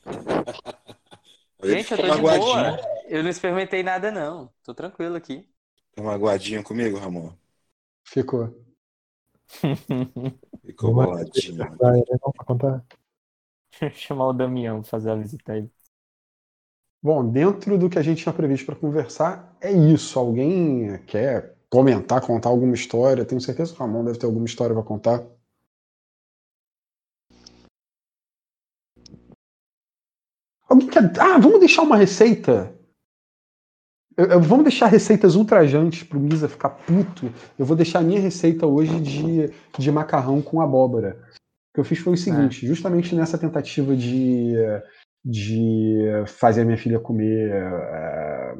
Gente, eu tô de boa. Eu não experimentei nada, não. Tô tranquilo aqui. Tá magoadinho comigo, Ramon? Ficou. Ficou boladinho. Não, pra contar. Chamar o Damião pra fazer a visita aí. Bom, dentro do que a gente tinha previsto para conversar, é isso. Alguém quer comentar, contar alguma história? Tenho certeza que o Ramon deve ter alguma história para contar. Alguém quer. Ah, vamos deixar uma receita. Eu, eu, vamos deixar receitas ultrajantes pro Misa ficar puto. Eu vou deixar a minha receita hoje de, de macarrão com abóbora. O que eu fiz foi o seguinte: é. justamente nessa tentativa de, de fazer a minha filha comer. É,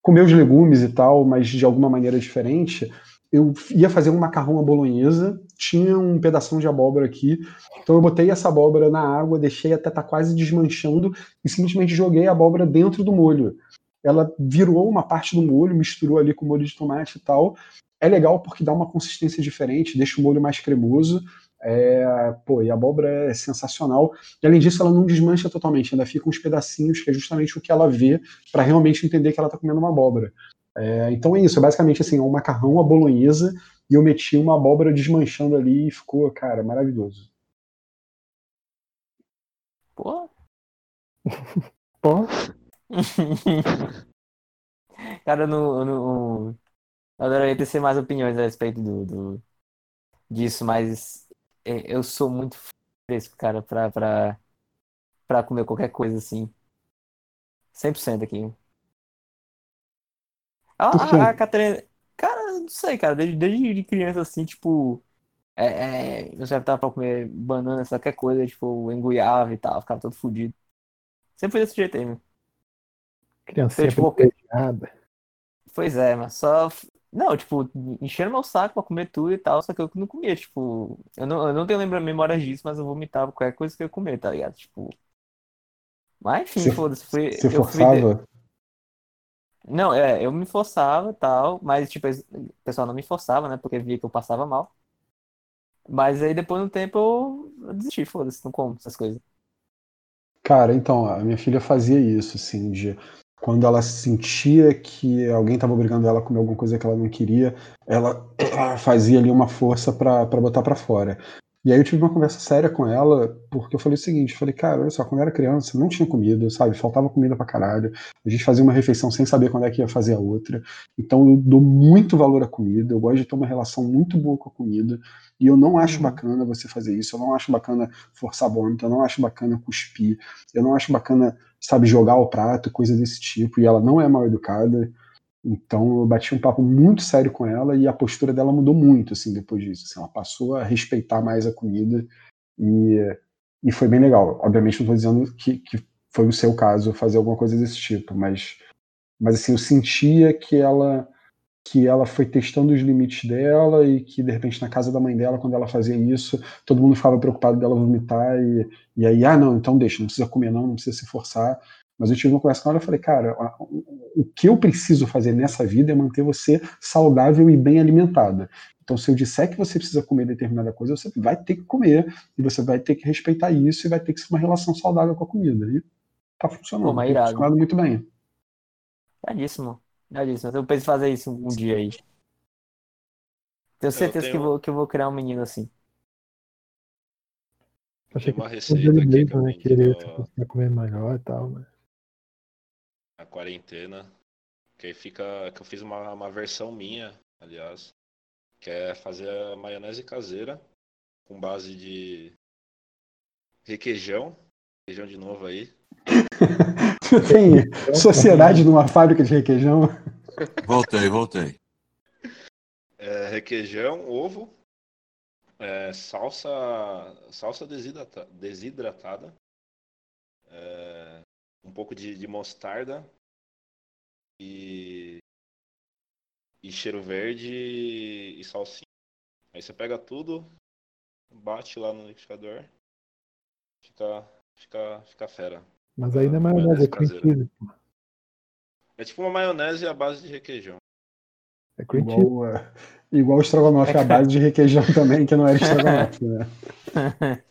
comer os legumes e tal, mas de alguma maneira diferente, eu ia fazer um macarrão à bolonhesa, tinha um pedaço de abóbora aqui, então eu botei essa abóbora na água, deixei até estar tá quase desmanchando e simplesmente joguei a abóbora dentro do molho. Ela virou uma parte do molho, misturou ali com molho de tomate e tal. É legal porque dá uma consistência diferente, deixa o molho mais cremoso. É, pô, e a abóbora é sensacional. E além disso, ela não desmancha totalmente, ainda fica uns pedacinhos, que é justamente o que ela vê para realmente entender que ela está comendo uma abóbora. É, então é isso, é basicamente assim, um macarrão à bolonhesa e eu meti uma abóbora desmanchando ali e ficou, cara, maravilhoso. Pô. Pô. cara, no, no, eu adoraria ter mais opiniões a respeito do, do disso, mas é, eu sou muito fresco, cara, pra, pra, pra comer qualquer coisa assim. 100% aqui. A, a, Catarina. Cara, não sei, cara. Desde, desde criança, assim, tipo. É, é, eu sempre tava pra comer banana, qualquer coisa, tipo, enguiava e tal, ficava todo fodido. Sempre foi desse jeito aí, meu. Criança tipo, privilegiada. Pois é, mas só. Não, tipo, enchendo meu saco pra comer tudo e tal, só que eu não comia, tipo. Eu não, eu não tenho lembra memória disso, mas eu vomitava qualquer coisa que eu comer, tá ligado? Tipo. Mas enfim, foda-se. Você forçava? Fui... Não, é, eu me forçava e tal, mas tipo, o pessoal não me forçava, né? Porque via que eu passava mal. Mas aí depois no tempo eu, desisti, foda-se, não como essas coisas. Cara, então, a minha filha fazia isso, assim, de quando ela sentia que alguém estava obrigando ela a comer alguma coisa que ela não queria, ela, ela fazia ali uma força para botar para fora. E aí eu tive uma conversa séria com ela, porque eu falei o seguinte, eu falei, cara, olha só, quando eu era criança, não tinha comida, sabe? Faltava comida pra caralho. A gente fazia uma refeição sem saber quando é que ia fazer a outra. Então eu dou muito valor à comida, eu gosto de ter uma relação muito boa com a comida. E eu não acho bacana você fazer isso, eu não acho bacana forçar vômito, eu não acho bacana cuspir, eu não acho bacana, sabe, jogar o prato, coisa desse tipo. E ela não é mal educada. Então eu bati um papo muito sério com ela e a postura dela mudou muito assim depois disso. Assim, ela passou a respeitar mais a comida e, e foi bem legal. Obviamente não estou dizendo que, que foi o seu caso fazer alguma coisa desse tipo, mas, mas assim eu sentia que ela que ela foi testando os limites dela e que de repente na casa da mãe dela quando ela fazia isso todo mundo ficava preocupado dela vomitar e, e aí ah não então deixa não precisa comer não não precisa se forçar mas eu tive uma conversa com ela e falei, cara, o que eu preciso fazer nessa vida é manter você saudável e bem alimentada. Então, se eu disser que você precisa comer determinada coisa, você vai ter que comer, e você vai ter que respeitar isso, e vai ter que ser uma relação saudável com a comida. E tá funcionando. Pô, tá funcionando muito bem. Iradíssimo. Iradíssimo. Eu penso em fazer isso um dia aí. Tenho certeza tenho... que, vou, que eu vou criar um menino assim. Achei que uma receita aqui né? Querer tô... comer maior e tal, mas a quarentena. Que aí fica. Que eu fiz uma, uma versão minha, aliás. Que é fazer a maionese caseira com base de requeijão. Requeijão de novo aí. tem sociedade numa fábrica de requeijão? Voltei, voltei. É, requeijão, ovo, é, salsa, salsa desidrata, desidratada, é, um pouco de, de mostarda e, e cheiro verde e salsinha. Aí você pega tudo, bate lá no liquidificador, fica, fica, fica fera. Mas aí não é maionese, é cream cheese. É tipo uma maionese à base de requeijão. É cream cheese. Igual, uh, igual o estrogonofe à base de requeijão também, que não era estrogonofe, né?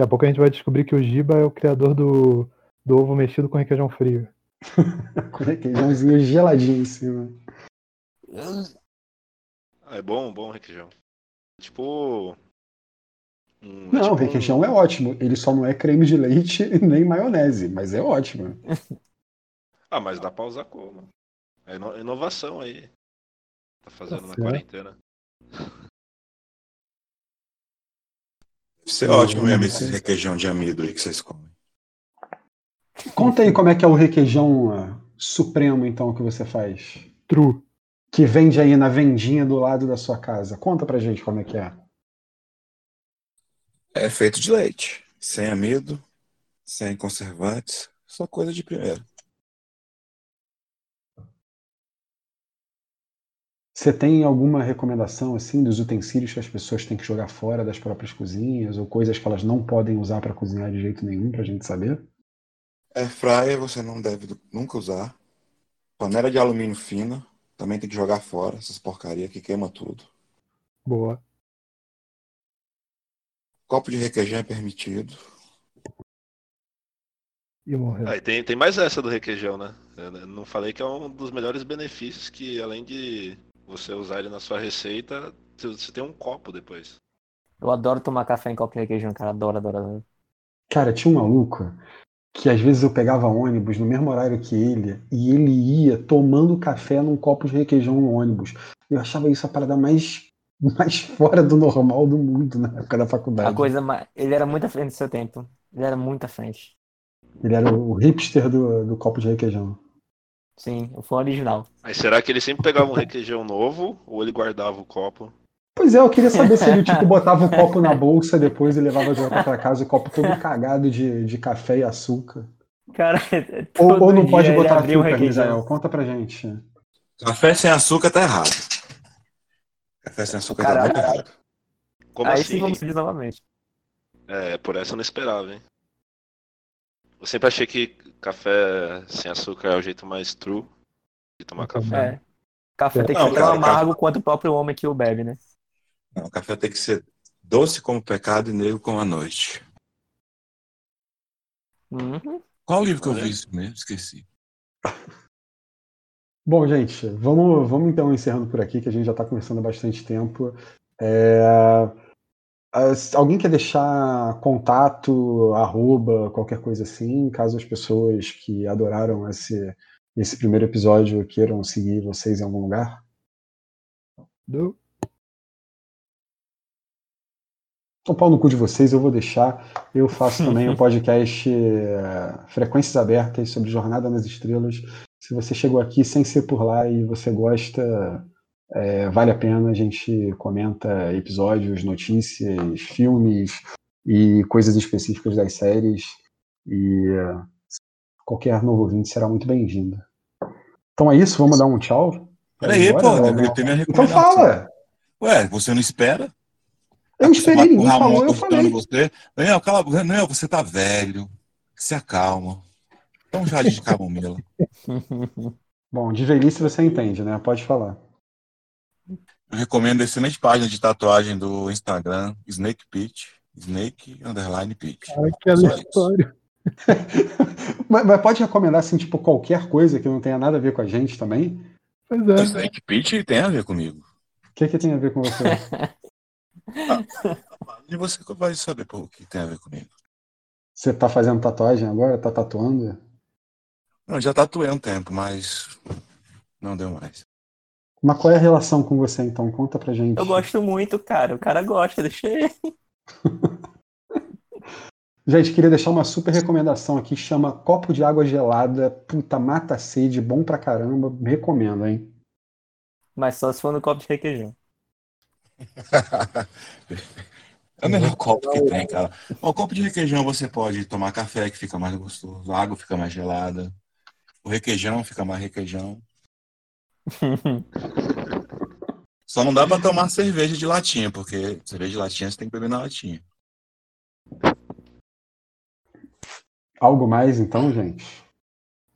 Daqui a pouco a gente vai descobrir que o Giba é o criador do, do ovo mexido com requeijão frio. com requeijãozinho geladinho em cima. Ah, é bom, bom requeijão. Tipo. Um, é não, tipo requeijão um... é ótimo. Ele só não é creme de leite nem maionese, mas é ótimo. ah, mas dá pra usar como? É inovação aí. Tá fazendo tá na quarentena. Deve ser ótimo mesmo esse requeijão de amido aí que vocês comem. Conta aí como é que é o requeijão uh, supremo, então, que você faz. True. Que vende aí na vendinha do lado da sua casa. Conta pra gente como é que é. É feito de leite, sem amido, sem conservantes, só coisa de primeiro. Você tem alguma recomendação assim dos utensílios que as pessoas têm que jogar fora das próprias cozinhas ou coisas que elas não podem usar para cozinhar de jeito nenhum para a gente saber? Air fryer você não deve nunca usar. Panela de alumínio fina também tem que jogar fora essas porcaria que queima tudo. Boa. Copo de requeijão é permitido. E morreu. Ah, tem, tem mais essa do requeijão, né? Eu não falei que é um dos melhores benefícios que, além de você usar ele na sua receita, você tem um copo depois. Eu adoro tomar café em copo de requeijão, cara. Adoro, adoro, adoro. Cara, tinha um maluco que às vezes eu pegava ônibus no mesmo horário que ele e ele ia tomando café num copo de requeijão no ônibus. Eu achava isso a parada mais, mais fora do normal do mundo na época da faculdade. A coisa mais... Ele era muito à frente do seu tempo. Ele era muito à frente. Ele era o hipster do, do copo de requeijão. Sim, o fã original. Mas será que ele sempre pegava um requeijão novo ou ele guardava o copo? Pois é, eu queria saber se ele tipo, botava o copo na bolsa depois e levava de volta pra casa, o copo todo cagado de, de café e açúcar. Cara, ou, ou não pode botar açúcar, Misael? Conta pra gente. Café sem açúcar tá errado. Café sem açúcar tá Caralho. tá muito errado. Como Aí assim? sim vamos novamente. É, por essa eu não esperava, hein? Eu sempre achei que café sem açúcar é o jeito mais true de tomar café. É. Café tem que não, ser tão amargo café... quanto o próprio homem que o bebe, né? Não, o café tem que ser doce como o pecado e negro como a noite. Uhum. Qual livro que eu vi isso mesmo? Esqueci. Bom, gente, vamos, vamos então encerrando por aqui, que a gente já está começando há bastante tempo. É, alguém quer deixar contato, arroba, qualquer coisa assim, caso as pessoas que adoraram esse, esse primeiro episódio queiram seguir vocês em algum lugar? Não. Então, pau no cu de vocês, eu vou deixar. Eu faço também o um podcast é, Frequências Abertas sobre Jornada nas Estrelas. Se você chegou aqui sem ser por lá e você gosta, é, vale a pena. A gente comenta episódios, notícias, filmes e coisas específicas das séries. E qualquer novo ouvinte será muito bem-vindo. Então é isso, vamos dar um tchau. Peraí, pô, eu tenho minha Então fala! Ué, você não espera? Eu esperei, ninguém falou, eu falei. Você. Daniel, cala, Daniel, você tá velho. Se acalma. Um jardim de camomila. Bom, de velhice você entende, né? Pode falar. Eu recomendo a excelente página de tatuagem do Instagram, Snake Pitch. Snake Underline Pitch. Ai, que aleatório. mas, mas, pode recomendar, assim, tipo, qualquer coisa que não tenha nada a ver com a gente também? Pois é. Snake Pitch tem a ver comigo. O que, que tem a ver com você? ah, e você vai saber o que tem a ver comigo. Você tá fazendo tatuagem agora? Tá tatuando? Não, já tatuei um tempo, mas não deu mais. Mas qual é a relação com você, então? Conta pra gente. Eu gosto muito, cara. O cara gosta, deixa ele. Gente, queria deixar uma super recomendação aqui, chama Copo de Água Gelada. Puta, mata a sede, bom pra caramba. Recomendo, hein? Mas só se for no copo de requeijão. é o melhor copo que tem, cara. O copo de requeijão você pode tomar café, que fica mais gostoso. A água fica mais gelada. O requeijão fica mais requeijão. Só não dá pra tomar cerveja de latinha, porque cerveja de latinha você tem que beber na latinha. Algo mais então, gente?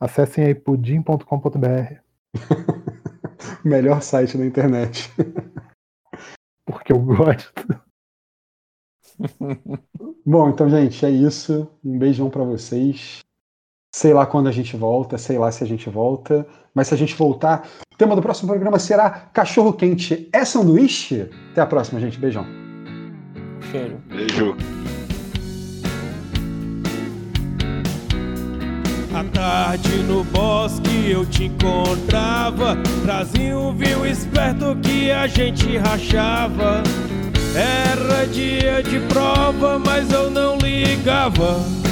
Acessem aí pudim.com.br. Melhor site da internet. Porque eu gosto. Bom, então, gente, é isso. Um beijão para vocês. Sei lá quando a gente volta, sei lá se a gente volta, mas se a gente voltar, o tema do próximo programa será cachorro quente é sanduíche? Até a próxima, gente. Beijão. Cheiro. Beijo. À tarde no bosque eu te encontrava Trazia um vinho esperto que a gente rachava Era dia de prova, mas eu não ligava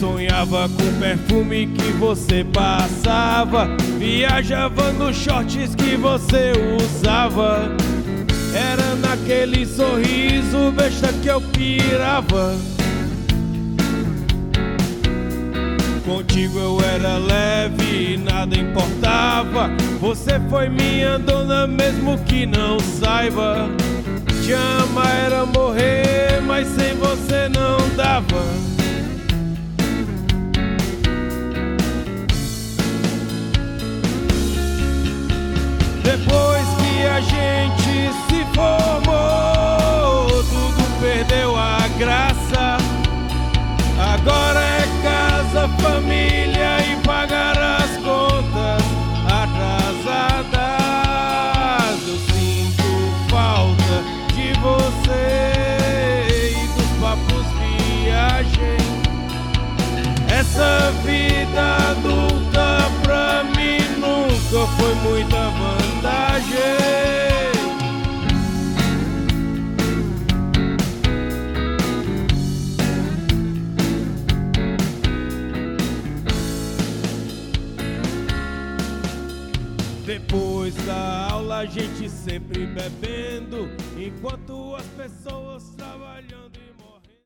Sonhava com o perfume que você passava Viajava nos shorts que você usava Era naquele sorriso besta que eu pirava Contigo eu era leve e nada importava. Você foi minha dona, mesmo que não saiba. Te ama era morrer, mas sem você não dava. Depois que a gente se formou, tudo perdeu a graça. Agora é casa, família e pagar as contas atrasadas. Eu sinto falta de você e dos papos viagem. Essa vida adulta pra mim nunca foi muita sempre bebendo, enquanto as pessoas.